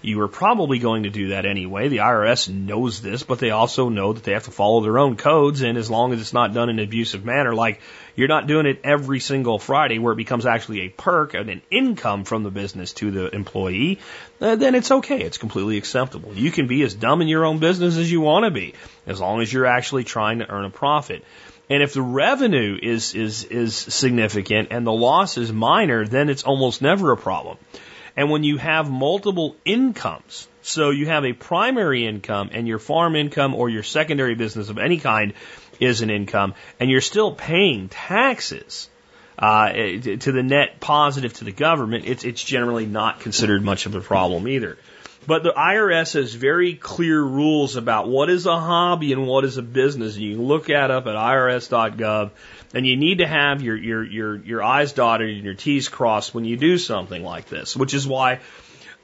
You are probably going to do that anyway. The IRS knows this, but they also know that they have to follow their own codes. And as long as it's not done in an abusive manner, like you're not doing it every single Friday where it becomes actually a perk and an income from the business to the employee, uh, then it's okay. It's completely acceptable. You can be as dumb in your own business as you want to be, as long as you're actually trying to earn a profit. And if the revenue is, is, is significant and the loss is minor, then it's almost never a problem. And when you have multiple incomes, so you have a primary income and your farm income or your secondary business of any kind is an income, and you're still paying taxes uh, to the net positive to the government, it's, it's generally not considered much of a problem either. But the IRS has very clear rules about what is a hobby and what is a business. You can look that up at irs.gov and you need to have your, your, your, your I's dotted and your T's crossed when you do something like this, which is why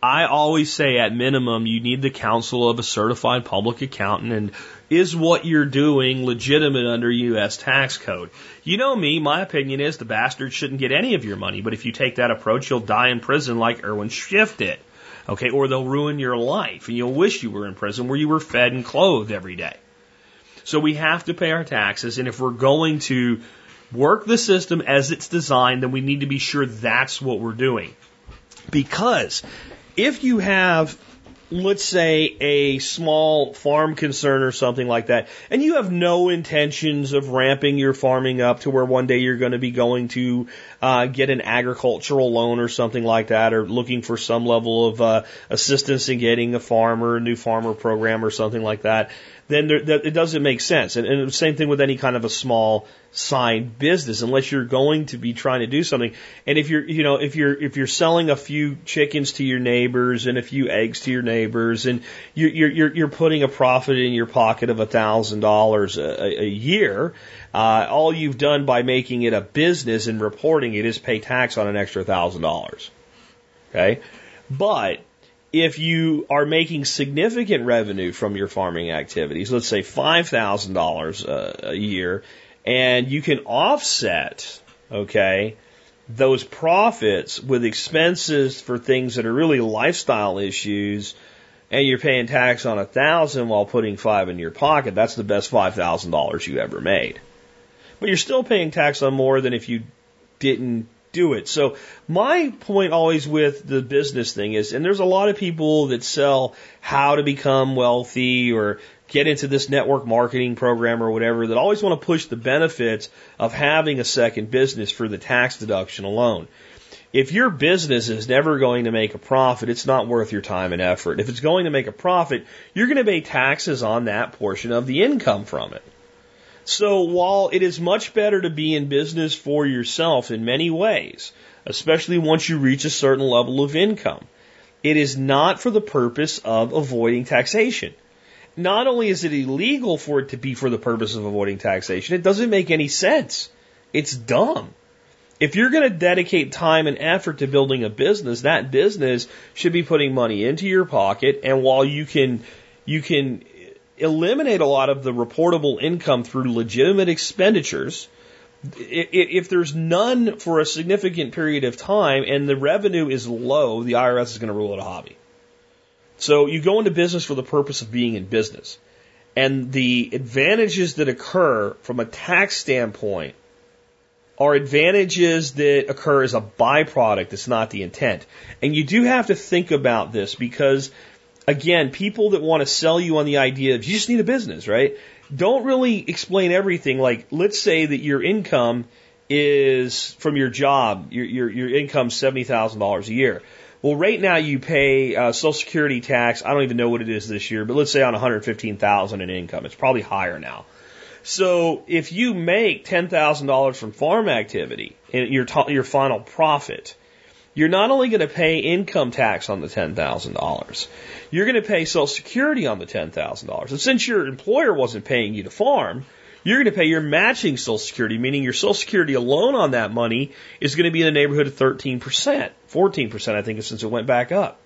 I always say at minimum you need the counsel of a certified public accountant and is what you're doing legitimate under U.S. tax code? You know me, my opinion is the bastard shouldn't get any of your money, but if you take that approach, you'll die in prison like Irwin Schiff did. Okay, or they'll ruin your life and you'll wish you were in prison where you were fed and clothed every day. So we have to pay our taxes, and if we're going to work the system as it's designed, then we need to be sure that's what we're doing. Because if you have, let's say, a small farm concern or something like that, and you have no intentions of ramping your farming up to where one day you're going to be going to uh, get an agricultural loan or something like that, or looking for some level of uh, assistance in getting a farmer, a new farmer program or something like that, then there, that, it doesn't make sense. And, and the same thing with any kind of a small side business, unless you're going to be trying to do something. And if you're, you know, if you're if you're selling a few chickens to your neighbors and a few eggs to your neighbors, and you're you're you're putting a profit in your pocket of a thousand dollars a year, uh, all you've done by making it a business and reporting it is pay tax on an extra thousand dollars. Okay, but if you are making significant revenue from your farming activities, let's say $5,000 uh, a year, and you can offset, okay, those profits with expenses for things that are really lifestyle issues, and you're paying tax on a thousand while putting five in your pocket, that's the best $5,000 you ever made. But you're still paying tax on more than if you didn't do it. So my point always with the business thing is, and there's a lot of people that sell how to become wealthy or get into this network marketing program or whatever that always want to push the benefits of having a second business for the tax deduction alone. If your business is never going to make a profit, it's not worth your time and effort. If it's going to make a profit, you're going to pay taxes on that portion of the income from it. So while it is much better to be in business for yourself in many ways, especially once you reach a certain level of income, it is not for the purpose of avoiding taxation. Not only is it illegal for it to be for the purpose of avoiding taxation, it doesn't make any sense. It's dumb. If you're going to dedicate time and effort to building a business, that business should be putting money into your pocket. And while you can, you can eliminate a lot of the reportable income through legitimate expenditures. If there's none for a significant period of time and the revenue is low, the IRS is going to rule it a hobby. So you go into business for the purpose of being in business. And the advantages that occur from a tax standpoint are advantages that occur as a byproduct. It's not the intent. And you do have to think about this because again, people that want to sell you on the idea of you just need a business, right? Don't really explain everything. Like, let's say that your income is from your job, your your, your income seventy thousand dollars a year. Well, right now you pay uh, Social Security tax. I don't even know what it is this year, but let's say on one hundred fifteen thousand in income, it's probably higher now. So if you make ten thousand dollars from farm activity, and your your final profit, you're not only going to pay income tax on the $10,000, you're going to pay Social Security on the $10,000. And since your employer wasn't paying you to farm, you're going to pay your matching Social Security, meaning your Social Security alone on that money is going to be in the neighborhood of 13%, 14%, I think, since it went back up.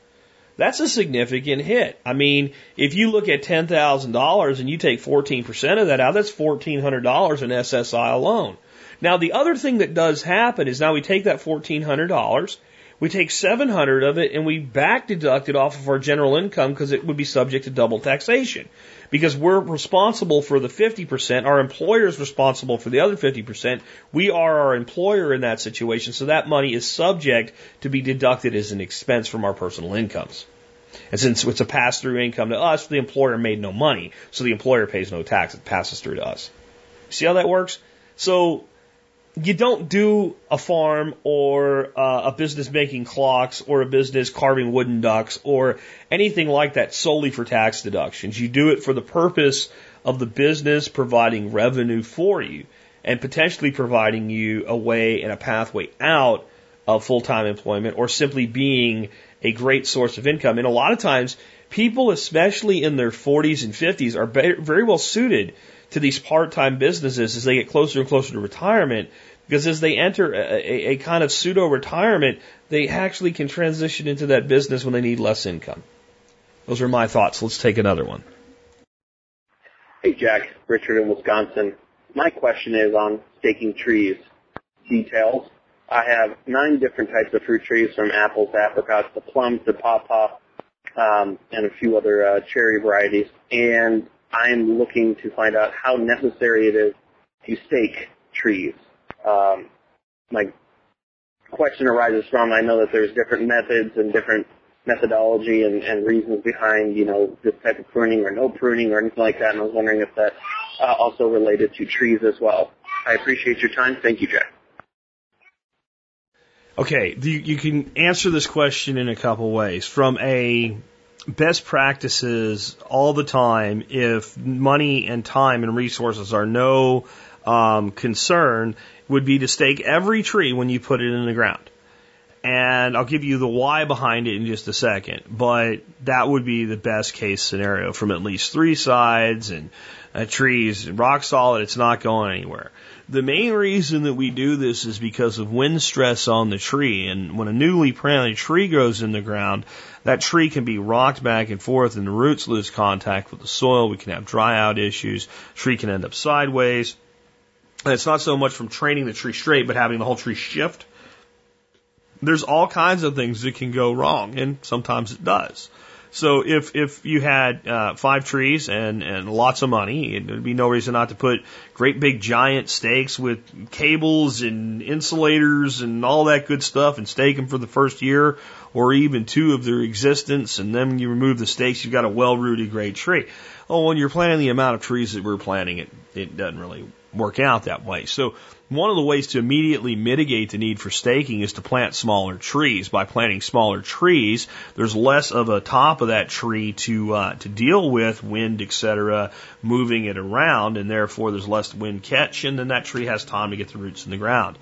That's a significant hit. I mean, if you look at $10,000 and you take 14% of that out, that's $1,400 in SSI alone. Now, the other thing that does happen is now we take that $1,400, we take 700 of it and we back deduct it off of our general income because it would be subject to double taxation. Because we're responsible for the 50%, our employer is responsible for the other 50%. We are our employer in that situation, so that money is subject to be deducted as an expense from our personal incomes. And since it's a pass through income to us, the employer made no money, so the employer pays no tax, it passes through to us. See how that works? So you don't do a farm or uh, a business making clocks or a business carving wooden ducks or anything like that solely for tax deductions. You do it for the purpose of the business providing revenue for you and potentially providing you a way and a pathway out of full time employment or simply being a great source of income. And a lot of times, people, especially in their 40s and 50s, are very well suited to these part time businesses as they get closer and closer to retirement because as they enter a, a, a kind of pseudo retirement, they actually can transition into that business when they need less income. Those are my thoughts. Let's take another one. Hey, Jack. Richard in Wisconsin. My question is on staking trees. Details. I have nine different types of fruit trees from apples to apricots to plums to pawpaw um, and a few other uh, cherry varieties. And I'm looking to find out how necessary it is to stake trees um, my question arises from I know that there's different methods and different methodology and, and reasons behind you know this type of pruning or no pruning or anything like that, and I was wondering if that uh, also related to trees as well. I appreciate your time. Thank you, Jack. Okay, you, you can answer this question in a couple ways. From a best practices all the time, if money and time and resources are no um, concern, would be to stake every tree when you put it in the ground. And I'll give you the why behind it in just a second, but that would be the best case scenario from at least three sides and uh, trees, rock solid, it's not going anywhere. The main reason that we do this is because of wind stress on the tree. And when a newly planted tree grows in the ground, that tree can be rocked back and forth and the roots lose contact with the soil. We can have dry out issues. Tree can end up sideways. And it's not so much from training the tree straight, but having the whole tree shift. There's all kinds of things that can go wrong, and sometimes it does. So if if you had uh, five trees and and lots of money, there'd be no reason not to put great big giant stakes with cables and insulators and all that good stuff and stake them for the first year or even two of their existence, and then when you remove the stakes, you've got a well rooted great tree. Oh, when you're planting the amount of trees that we're planting, it it doesn't really work out that way. So one of the ways to immediately mitigate the need for staking is to plant smaller trees. By planting smaller trees, there's less of a top of that tree to uh, to deal with wind, etc., moving it around, and therefore there's less wind catch, and then that tree has time to get the roots in the ground.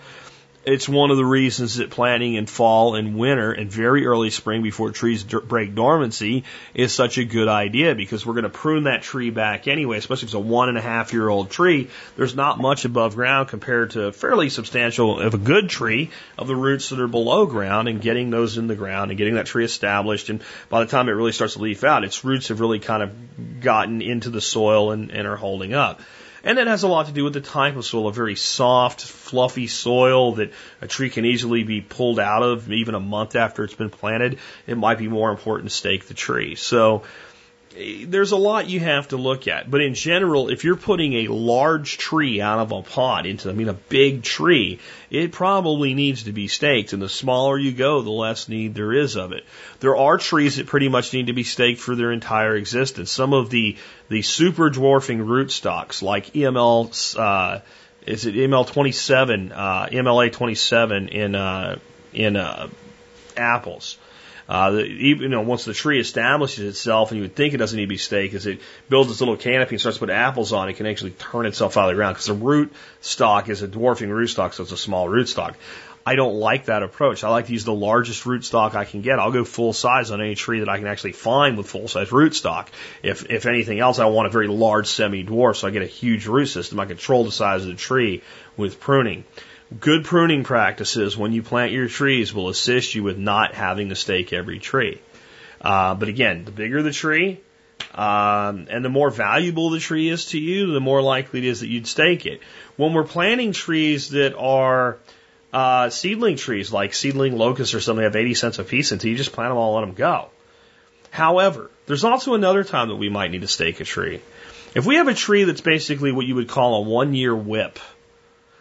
It's one of the reasons that planting in fall and winter and very early spring before trees break dormancy is such a good idea because we're going to prune that tree back anyway, especially if it's a one and a half year old tree. There's not much above ground compared to fairly substantial, of a good tree, of the roots that are below ground and getting those in the ground and getting that tree established. And by the time it really starts to leaf out, its roots have really kind of gotten into the soil and, and are holding up. And that has a lot to do with the type of soil, a very soft, fluffy soil that a tree can easily be pulled out of even a month after it's been planted. It might be more important to stake the tree. So there's a lot you have to look at. But in general, if you're putting a large tree out of a pot into, I mean, a big tree, it probably needs to be staked. And the smaller you go, the less need there is of it. There are trees that pretty much need to be staked for their entire existence. Some of the, the super dwarfing rootstocks, like EML, uh, is it ML 27, uh, MLA 27 in, uh, in, uh, apples uh, the, even, you know, once the tree establishes itself, and you would think it doesn't need to be staked, as it builds its little canopy and starts to put apples on, it can actually turn itself out of the ground because the root stock is a dwarfing root stock, so it's a small root stock. I don't like that approach. I like to use the largest rootstock I can get. I'll go full size on any tree that I can actually find with full size rootstock. If, if anything else, I want a very large semi dwarf so I get a huge root system. I control the size of the tree with pruning. Good pruning practices when you plant your trees will assist you with not having to stake every tree. Uh, but again, the bigger the tree, um, and the more valuable the tree is to you, the more likely it is that you'd stake it. When we're planting trees that are uh, seedling trees like seedling locusts or something have 80 cents a piece until you just plant them all and let them go. However, there's also another time that we might need to stake a tree. If we have a tree that's basically what you would call a one year whip,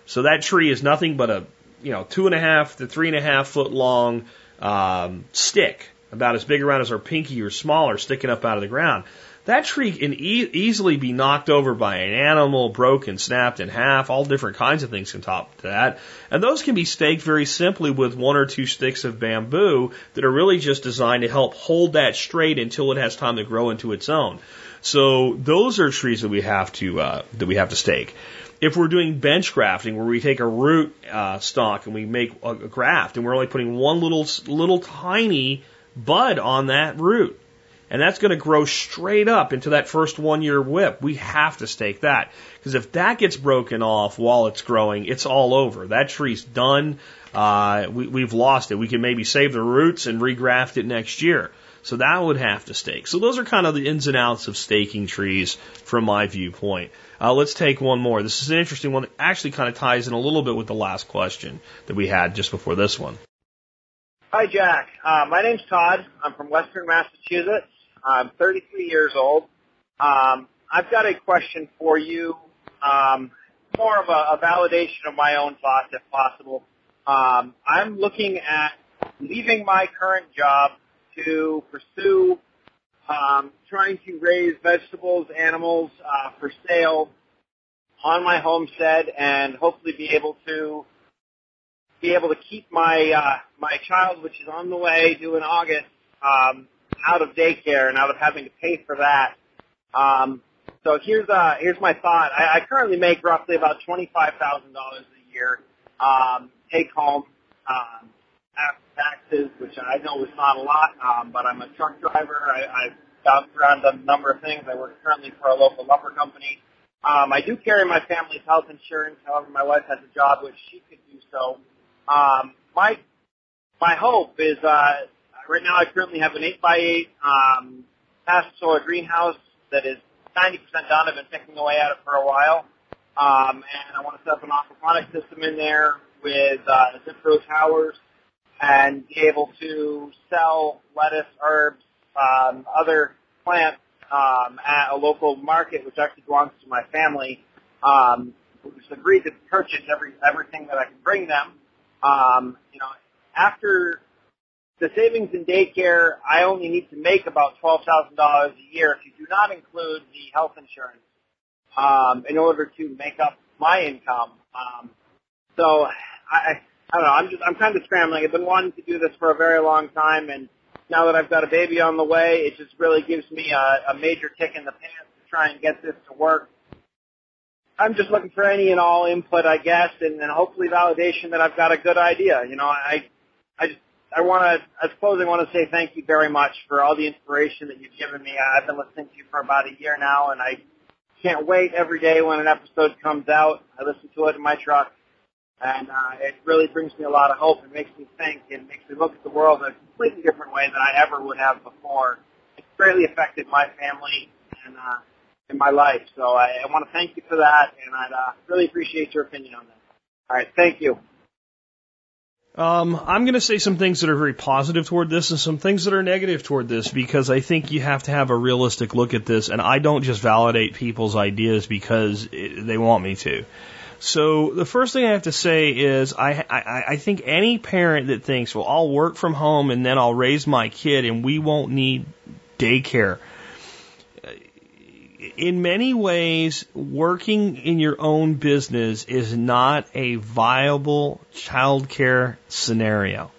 so that tree is nothing but a you know two and a half to three and a half foot long um, stick, about as big around as our pinky or smaller, sticking up out of the ground. That tree can e- easily be knocked over by an animal, broken, snapped in half. All different kinds of things can top that. And those can be staked very simply with one or two sticks of bamboo that are really just designed to help hold that straight until it has time to grow into its own. So those are trees that we have to uh, that we have to stake. If we're doing bench grafting, where we take a root uh, stock and we make a, graft, and we're only putting one little little tiny bud on that root, and that's going to grow straight up into that first one year whip. We have to stake that. Because if that gets broken off while it's growing, it's all over. That tree's done. Uh, we, we've lost it. We can maybe save the roots and regraft it next year. So that would have to stake. So those are kind of the ins and outs of staking trees from my viewpoint. Uh, let's take one more. This is an interesting one that actually kind of ties in a little bit with the last question that we had just before this one. Hi, Jack. Uh, my name's Todd. I'm from Western Massachusetts. I'm 33 years old. Um, I've got a question for you, um, more of a, a validation of my own thoughts, if possible. Um, I'm looking at leaving my current job to pursue um, trying to raise vegetables, animals uh, for sale on my homestead, and hopefully be able to be able to keep my uh, my child, which is on the way due in August, um, out of daycare and out of having to pay for that. Um, so here's uh, here's my thought. I, I currently make roughly about twenty five thousand dollars a year um, take home um, after taxes, which I know is not a lot, um, but I'm a truck driver. I, I've bounced around a number of things. I work currently for a local lumber company. Um, I do carry my family's health insurance. However, my wife has a job which she could do so. Um, my my hope is uh, right now I currently have an 8 by 8 um, solar greenhouse that is 90% done. I've been picking away at it for a while. Um, and I want to set up an aquaponic system in there with uh, zip towers and be able to sell lettuce, herbs, um, other plants um, at a local market, which actually belongs to my family, um, who's agreed to purchase every everything that I can bring them. Um, you know, after the savings in daycare, I only need to make about twelve thousand dollars a year if you do not include the health insurance um, in order to make up my income. Um, so I, I don't know. I'm just I'm kind of scrambling. I've been wanting to do this for a very long time, and now that I've got a baby on the way, it just really gives me a, a major kick in the pants to try and get this to work. I'm just looking for any and all input, I guess, and, and hopefully validation that I've got a good idea. You know, I I just I want to, I suppose I want to say thank you very much for all the inspiration that you've given me. I've been listening to you for about a year now, and I can't wait every day when an episode comes out. I listen to it in my truck, and uh, it really brings me a lot of hope. It makes me think and makes me look at the world in a completely different way than I ever would have before. It's greatly affected my family and uh, in my life. So I, I want to thank you for that, and I'd uh, really appreciate your opinion on that. All right, thank you. Um, I'm going to say some things that are very positive toward this and some things that are negative toward this because I think you have to have a realistic look at this. And I don't just validate people's ideas because it, they want me to. So the first thing I have to say is I, I, I think any parent that thinks, well, I'll work from home and then I'll raise my kid and we won't need daycare in many ways, working in your own business is not a viable childcare scenario.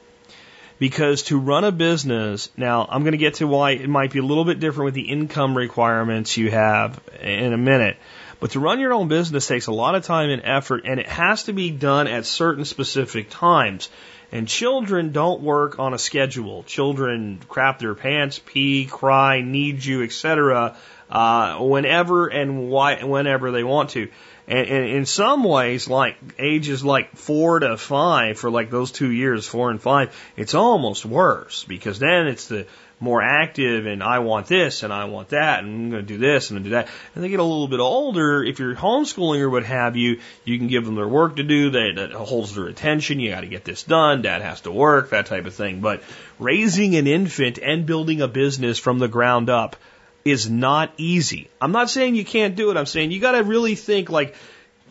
Because to run a business, now I'm going to get to why it might be a little bit different with the income requirements you have in a minute. But to run your own business takes a lot of time and effort, and it has to be done at certain specific times. And children don't work on a schedule. Children crap their pants, pee, cry, need you, etc. Uh, whenever and why, whenever they want to. And, and in some ways, like ages like four to five, for like those two years, four and five, it's almost worse because then it's the more active and I want this and I want that and I'm going to do this and I'm going to do that. And they get a little bit older. If you're homeschooling or what have you, you can give them their work to do that, that holds their attention. You got to get this done. Dad has to work, that type of thing. But raising an infant and building a business from the ground up is not easy. I'm not saying you can't do it. I'm saying you got to really think like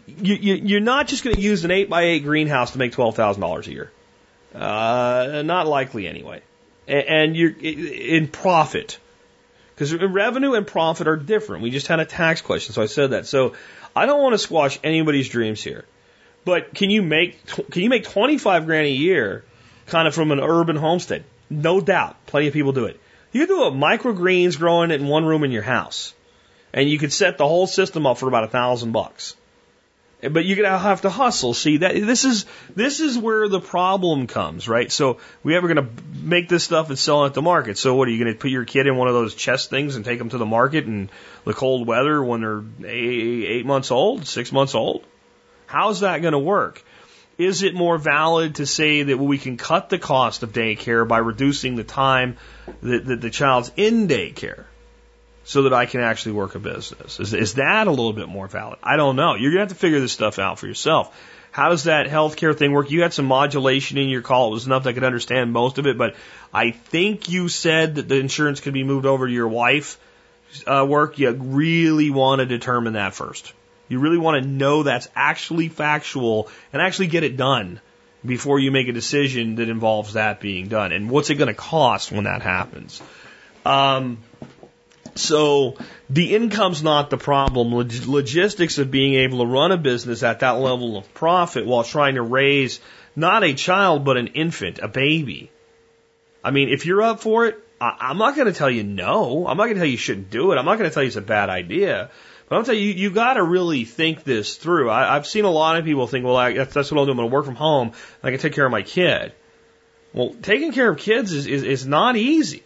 you, you, you're not just going to use an eight by eight greenhouse to make twelve thousand dollars a year. Uh, not likely anyway. And, you're in profit because revenue and profit are different. We just had a tax question, so I said that. So I don't want to squash anybody's dreams here, but can you make can you make twenty five grand a year, kind of from an urban homestead? No doubt, plenty of people do it. You do a microgreens growing in one room in your house, and you could set the whole system up for about a thousand bucks. But you're gonna have to hustle. See that this is this is where the problem comes, right? So we ever gonna make this stuff and sell it at the market. So what are you gonna put your kid in one of those chest things and take them to the market in the cold weather when they're eight, eight months old, six months old? How's that gonna work? Is it more valid to say that we can cut the cost of daycare by reducing the time that, that the child's in daycare so that I can actually work a business? Is, is that a little bit more valid? I don't know. You're going to have to figure this stuff out for yourself. How does that healthcare thing work? You had some modulation in your call. It was enough that I could understand most of it, but I think you said that the insurance could be moved over to your wife uh, work. You really want to determine that first. You really want to know that's actually factual and actually get it done before you make a decision that involves that being done. And what's it going to cost when that happens? Um, so the income's not the problem. Log- logistics of being able to run a business at that level of profit while trying to raise not a child, but an infant, a baby. I mean, if you're up for it, I- I'm not going to tell you no. I'm not going to tell you you shouldn't do it. I'm not going to tell you it's a bad idea. But I'll tell you, you got to really think this through. I, I've seen a lot of people think, well, I, that's, that's what I'll do. I'm going to work from home. And I can take care of my kid. Well, taking care of kids is, is, is not easy.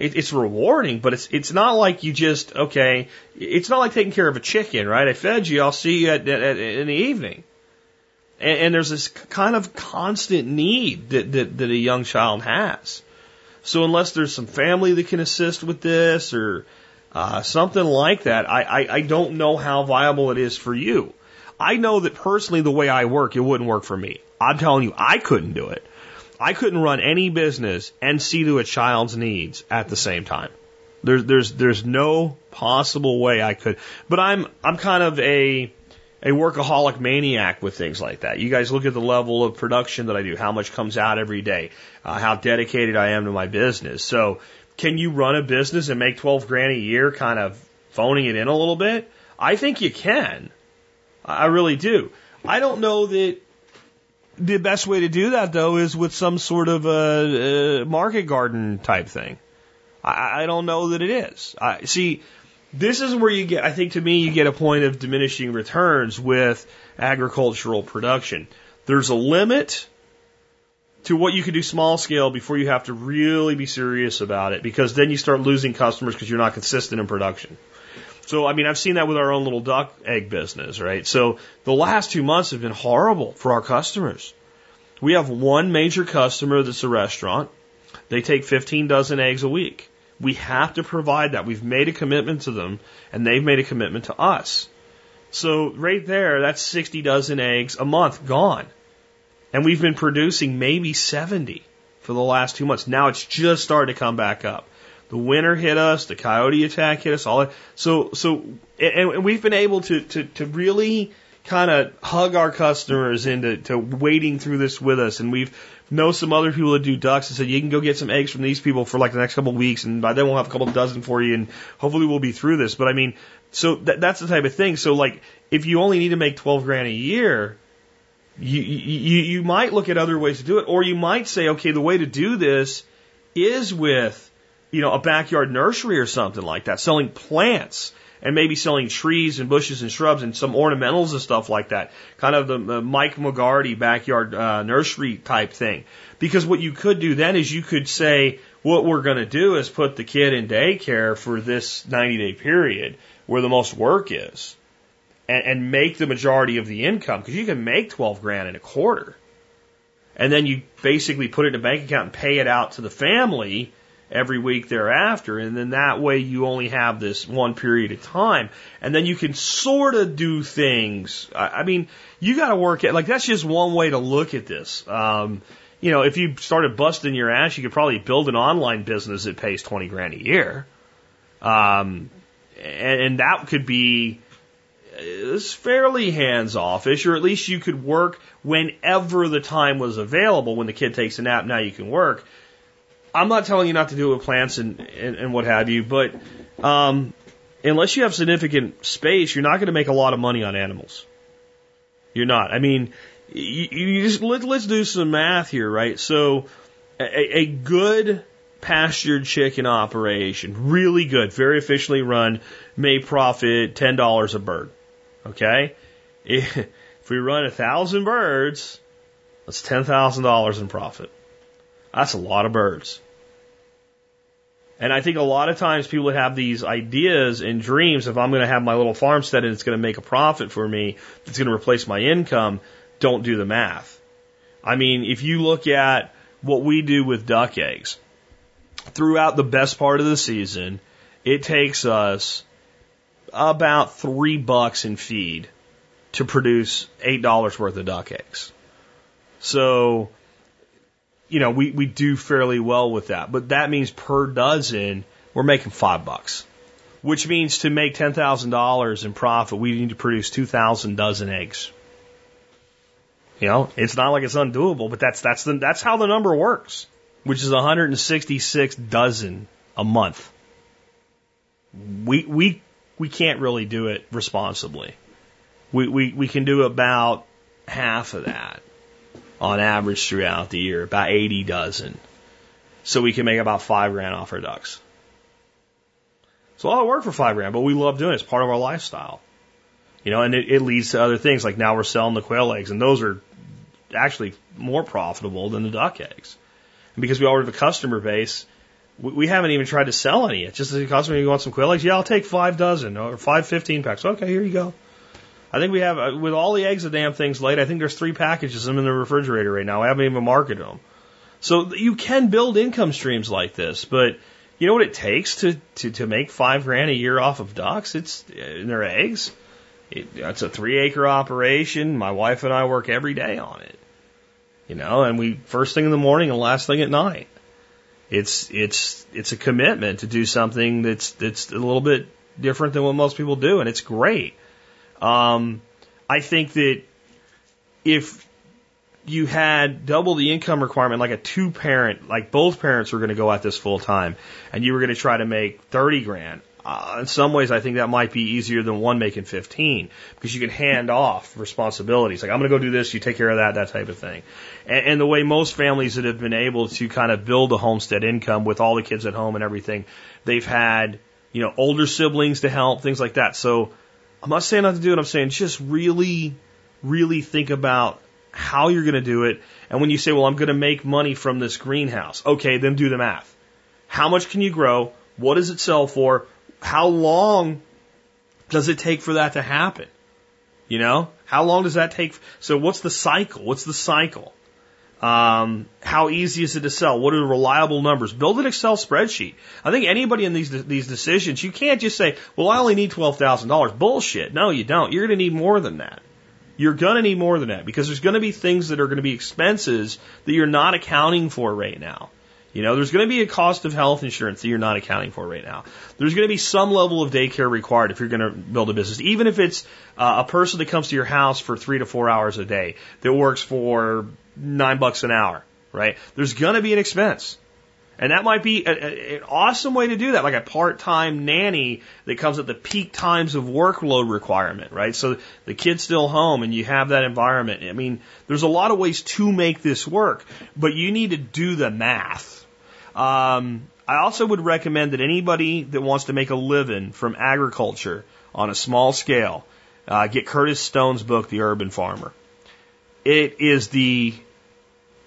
It, it's rewarding, but it's it's not like you just okay. It's not like taking care of a chicken, right? I fed you. I'll see you at, at, at in the evening. And, and there's this kind of constant need that, that that a young child has. So unless there's some family that can assist with this or uh, something like that, I, I I don't know how viable it is for you. I know that personally, the way I work, it wouldn't work for me. I'm telling you, I couldn't do it. I couldn't run any business and see to a child's needs at the same time. There's there's there's no possible way I could. But I'm I'm kind of a a workaholic maniac with things like that. You guys look at the level of production that I do, how much comes out every day, uh, how dedicated I am to my business. So, can you run a business and make 12 grand a year kind of phoning it in a little bit? I think you can. I really do. I don't know that the best way to do that, though, is with some sort of a, a market garden type thing. I, I don't know that it is. I see. This is where you get, I think to me, you get a point of diminishing returns with agricultural production. There's a limit to what you can do small scale before you have to really be serious about it because then you start losing customers because you're not consistent in production. So, I mean, I've seen that with our own little duck egg business, right? So the last two months have been horrible for our customers. We have one major customer that's a restaurant. They take 15 dozen eggs a week. We have to provide that. We've made a commitment to them and they've made a commitment to us. So right there, that's 60 dozen eggs a month gone. And we've been producing maybe 70 for the last two months. Now it's just starting to come back up. The winter hit us, the coyote attack hit us, all that. So, so, and, and we've been able to, to, to really kind of hug our customers into to waiting through this with us. And we've know some other people that do ducks and said you can go get some eggs from these people for like the next couple of weeks, and by then we'll have a couple dozen for you, and hopefully we'll be through this. But I mean, so that, that's the type of thing. So like, if you only need to make twelve grand a year, you, you you might look at other ways to do it, or you might say, okay, the way to do this is with you know a backyard nursery or something like that, selling plants and maybe selling trees and bushes and shrubs and some ornamentals and stuff like that. Kind of the, the Mike McGroarty backyard uh, nursery type thing. Because what you could do then is you could say, what we're going to do is put the kid in daycare for this 90 day period where the most work is and, and make the majority of the income because you can make 12 grand in a quarter. And then you basically put it in a bank account and pay it out to the family every week thereafter. And then that way you only have this one period of time. And then you can sort of do things. I, I mean, you got to work at, like, that's just one way to look at this. Um, you know, if you started busting your ass, you could probably build an online business that pays 20 grand a year. Um, and, and that could be is fairly hands offish, or at least you could work whenever the time was available. When the kid takes a nap, now you can work. I'm not telling you not to do it with plants and, and, and what have you, but um, unless you have significant space, you're not going to make a lot of money on animals. You're not. I mean, you, you just let, let's do some math here, right? So, a, a good pastured chicken operation, really good, very efficiently run, may profit ten dollars a bird. Okay, [laughs] if we run a thousand birds, that's ten thousand dollars in profit. That's a lot of birds. And I think a lot of times people have these ideas and dreams if I'm going to have my little farmstead and it's going to make a profit for me, it's going to replace my income, don't do the math. I mean, if you look at what we do with duck eggs, throughout the best part of the season, it takes us about three bucks in feed to produce eight dollars worth of duck eggs. So, you know, we, we do fairly well with that. But that means per dozen, we're making five bucks. Which means to make ten thousand dollars in profit, we need to produce two thousand dozen eggs. You know, it's not like it's undoable, but that's that's the that's how the number works, which is 166 dozen a month. We we we can't really do it responsibly. We, we, we can do about half of that on average throughout the year, about 80 dozen. So we can make about five grand off our ducks. It's a lot of work for five grand, but we love doing it. It's part of our lifestyle. You know, and it, it leads to other things like now we're selling the quail eggs, and those are actually more profitable than the duck eggs. And because we already have a customer base, we, we haven't even tried to sell any yet. Just a customer, you want some quail eggs? Yeah, I'll take five dozen or five 15 packs. Okay, here you go. I think we have, uh, with all the eggs the damn thing's laid, I think there's three packages them in the refrigerator right now. I haven't even marketed them. So you can build income streams like this, but you know what it takes to, to, to make five grand a year off of ducks? It's in their eggs. It, it's a three acre operation. My wife and I work every day on it. You know, and we first thing in the morning and last thing at night. It's it's it's a commitment to do something that's that's a little bit different than what most people do, and it's great. Um, I think that if you had double the income requirement, like a two parent, like both parents were going to go at this full time, and you were going to try to make 30 grand, uh, in some ways, I think that might be easier than one making 15 because you can hand off responsibilities. Like, I'm going to go do this, you take care of that, that type of thing. And, and the way most families that have been able to kind of build a homestead income with all the kids at home and everything, they've had, you know, older siblings to help, things like that. So I'm not saying not to do it. I'm saying just really, really think about how you're going to do it. And when you say, well, I'm going to make money from this greenhouse, okay, then do the math. How much can you grow? What does it sell for? how long does it take for that to happen? You know, how long does that take? So what's the cycle? What's the cycle? Um, how easy is it to sell? What are the reliable numbers? Build an Excel spreadsheet. I think anybody in these these decisions, you can't just say, "Well, I only need twelve thousand dollars." Bullshit. No, you don't. You're going to need more than that. You're going to need more than that because there's going to be things that are going to be expenses that you're not accounting for right now. You know, there's going to be a cost of health insurance that you're not accounting for right now. There's going to be some level of daycare required if you're going to build a business, even if it's uh, a person that comes to your house for three to four hours a day that works for nine bucks an hour, right? There's going to be an expense. And that might be a, a, an awesome way to do that, like a part-time nanny that comes at the peak times of workload requirement, right? So the kid's still home and you have that environment. I mean, there's a lot of ways to make this work, but you need to do the math um, I also would recommend that anybody that wants to make a living from agriculture on a small scale, uh, get Curtis Stone's book, The Urban Farmer. It is the,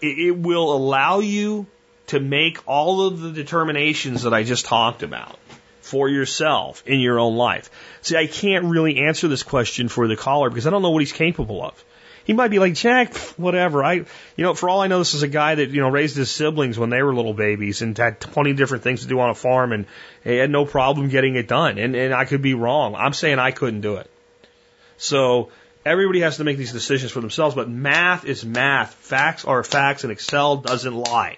it, will allow you to make all of the determinations that I just talked about for yourself in your own life. See, I can't really answer this question for the caller because I don't know what he's capable of. He might be like, Jack, whatever. I, you know, for all I know, this is a guy that, you know, raised his siblings when they were little babies and had 20 different things to do on a farm and he had no problem getting it done. And, and I could be wrong. I'm saying I couldn't do it. So everybody has to make these decisions for themselves, but math is math. Facts are facts and Excel doesn't lie.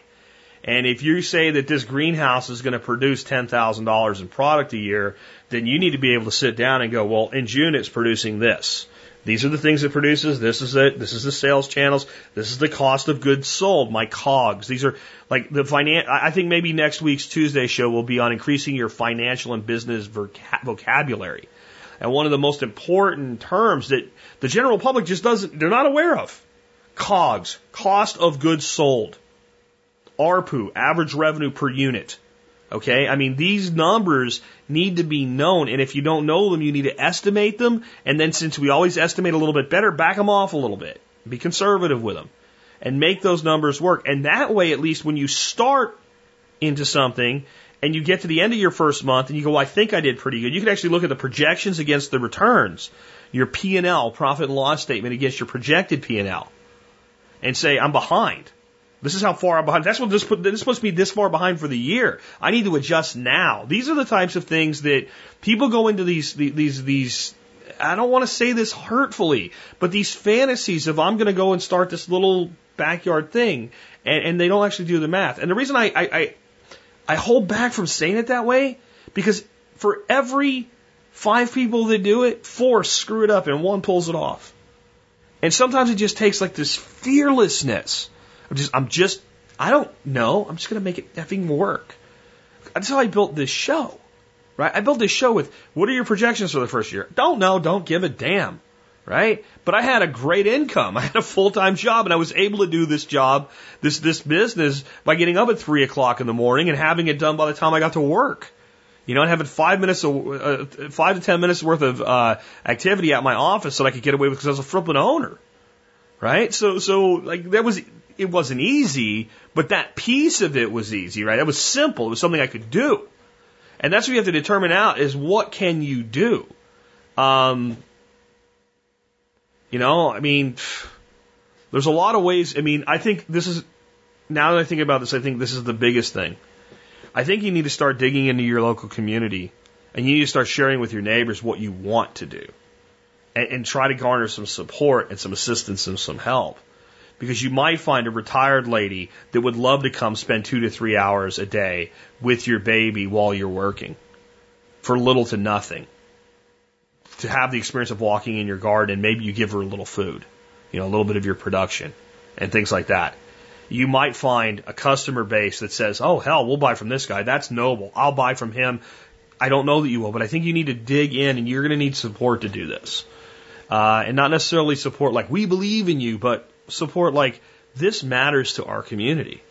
And if you say that this greenhouse is going to produce $10,000 in product a year, then you need to be able to sit down and go, well, in June it's producing this. These are the things it produces. This is it. This is the sales channels. This is the cost of goods sold. My cogs. These are like the finan. I think maybe next week's Tuesday show will be on increasing your financial and business vocabulary. And one of the most important terms that the general public just doesn't, they're not aware of. COGS, cost of goods sold. ARPU, average revenue per unit. Okay, I mean, these numbers need to be known, and if you don't know them, you need to estimate them, and then since we always estimate a little bit better, back them off a little bit. Be conservative with them, and make those numbers work. And that way, at least when you start into something, and you get to the end of your first month, and you go, well, I think I did pretty good, you can actually look at the projections against the returns, your P&L, profit and loss statement against your projected P&L, and say, I'm behind. This is how far I'm behind. That's what this, put, this is supposed to be this far behind for the year. I need to adjust now. These are the types of things that people go into these, these, these, I don't want to say this hurtfully, but these fantasies of I'm going to go and start this little backyard thing, and, and they don't actually do the math. And the reason I, I, I, I hold back from saying it that way, because for every five people that do it, four screw it up and one pulls it off. And sometimes it just takes like this fearlessness I'm just, I'm just, I don't know. I'm just going to make it effing work. That's how I built this show, right? I built this show with what are your projections for the first year? Don't know. Don't give a damn, right? But I had a great income. [laughs] I had a full time job, and I was able to do this job, this this business, by getting up at three o'clock in the morning and having it done by the time I got to work. You know, and having five minutes, of, uh, five to ten minutes worth of uh, activity at my office that I could get away with because I was a flippant owner, right? So, so like that was it wasn't easy, but that piece of it was easy, right? It was simple. It was something I could do. And that's what you have to determine out is what can you do? Um, you know, I mean, there's a lot of ways. I mean, I think this is, now that I think about this, I think this is the biggest thing. I think you need to start digging into your local community and you need to start sharing with your neighbors what you want to do and, and try to garner some support and some assistance and some help because you might find a retired lady that would love to come spend two to three hours a day with your baby while you're working for little to nothing. To have the experience of walking in your garden, maybe you give her a little food, you know, a little bit of your production and things like that. You might find a customer base that says, oh, hell, we'll buy from this guy. That's noble. I'll buy from him. I don't know that you will, but I think you need to dig in and you're going to need support to do this. Uh, and not necessarily support like we believe in you, but support like this matters to our community.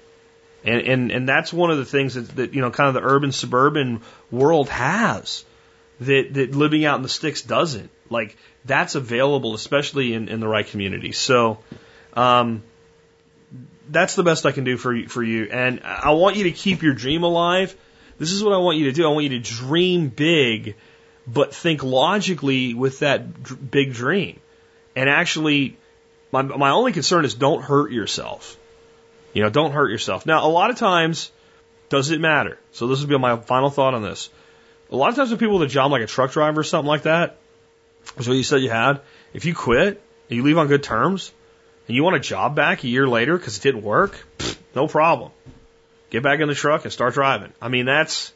And, and, and that's one of the things that, that, you know, kind of the urban suburban world has that, that living out in the sticks doesn't. Like, that's available, especially in, in the right community. So, um, that's the best I can do for you, for you. And I want you to keep your dream alive. This is what I want you to do. I want you to dream big, but think logically with that big dream and actually my, my only concern is don't hurt yourself. You know, don't hurt yourself. Now, a lot of times, does it matter? So this would be my final thought on this. A lot of times with people with a job like a truck driver or something like that, that's what you said you had. If you quit and you leave on good terms and you want a job back a year later because it didn't work, pfft, no problem. Get back in the truck and start driving. I mean, that's,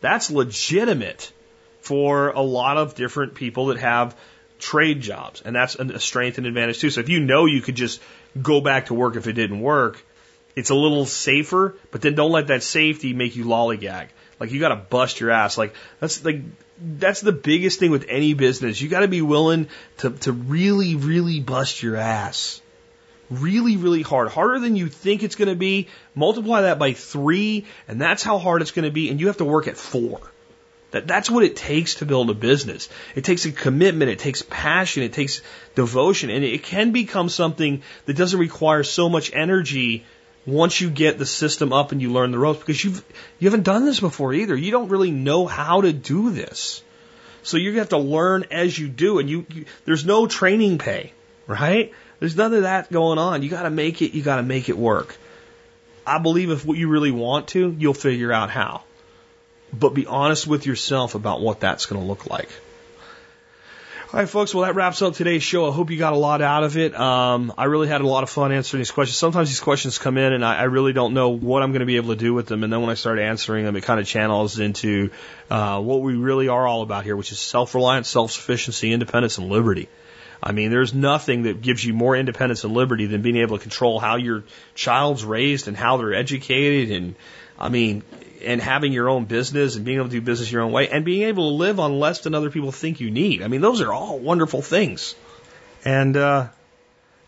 that's legitimate for a lot of different people that have trade jobs, and that's a strength and advantage too. So if you know you could just go back to work if it didn't work, it's a little safer, but then don't let that safety make you lollygag. Like you got to bust your ass. Like that's like that's the biggest thing with any business. You got to be willing to to really really bust your ass. really, really hard, harder than you think it's going to be. Multiply that by three, and that's how hard it's going to be, and you have to work at four. That, that's what it takes to build a business. It takes a commitment, it takes passion, it takes devotion, and it can become something that doesn't require so much energy once you get the system up and you learn the ropes because you've you haven't done this before either. You don't really know how to do this. So you have to learn as you do and you, you there's no training pay, right? There's none of that going on. You got to make it you got to make it work. I believe if what you really want to, you'll figure out how. But be honest with yourself about what that's going to look like. All right, folks. Well, that wraps up today's show. I hope you got a lot out of it. Um, I really had a lot of fun answering these questions. Sometimes these questions come in, and I, I really don't know what I'm going to be able to do with them. And then when I start answering them, it kind of channels into uh, what we really are all about here, which is self-reliance, self-sufficiency, independence, and liberty. I mean, there's nothing that gives you more independence and liberty than being able to control how your child's raised and how they're educated. And I mean, and having your own business and being able to do business your own way and being able to live on less than other people think you need. I mean, those are all wonderful things. And uh,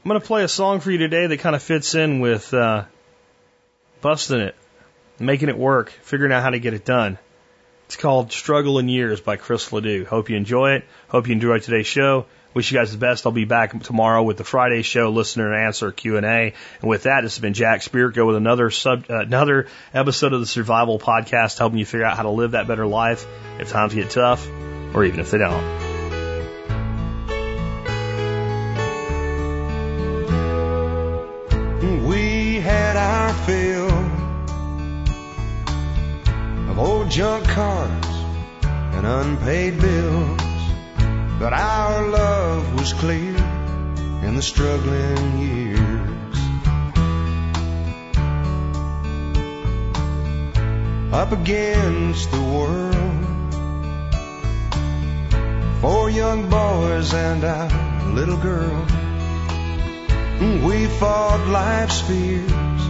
I'm going to play a song for you today that kind of fits in with uh, busting it, making it work, figuring out how to get it done. It's called Struggle in Years by Chris LeDoux. Hope you enjoy it. Hope you enjoyed today's show. Wish you guys the best. I'll be back tomorrow with the Friday show, listener and answer Q and A. And with that, this has been Jack Spirko with another sub, uh, another episode of the Survival Podcast, helping you figure out how to live that better life if times get tough, or even if they don't. We had our fill of old junk cars and unpaid bills. But our love was clear in the struggling years. Up against the world. Four young boys and our little girl. We fought life's fears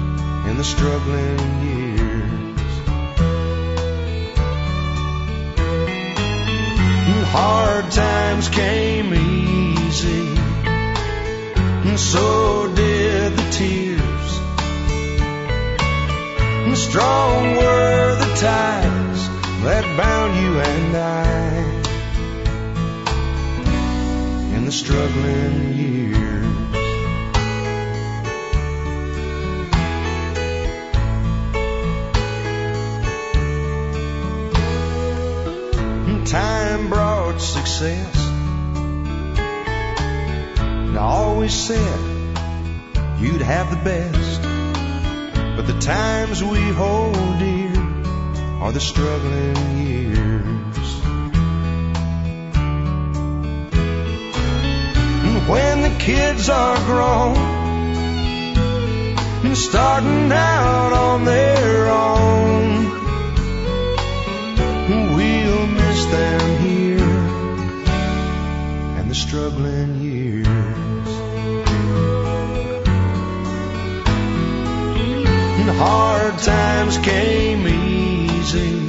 in the struggling years. Hard times came easy, and so did the tears. And strong were the ties that bound you and I in the struggling years. Time brought success. And I always said you'd have the best. But the times we hold dear are the struggling years. And when the kids are grown and starting out on their own, we'll miss them here struggling years. And hard times came easy,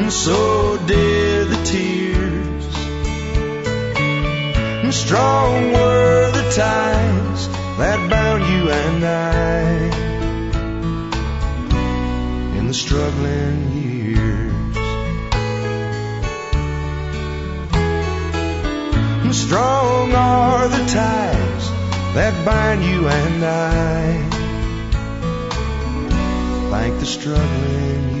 and so did the tears. And strong were the ties that bound you and I in the struggling strong are the ties that bind you and I. Thank the struggling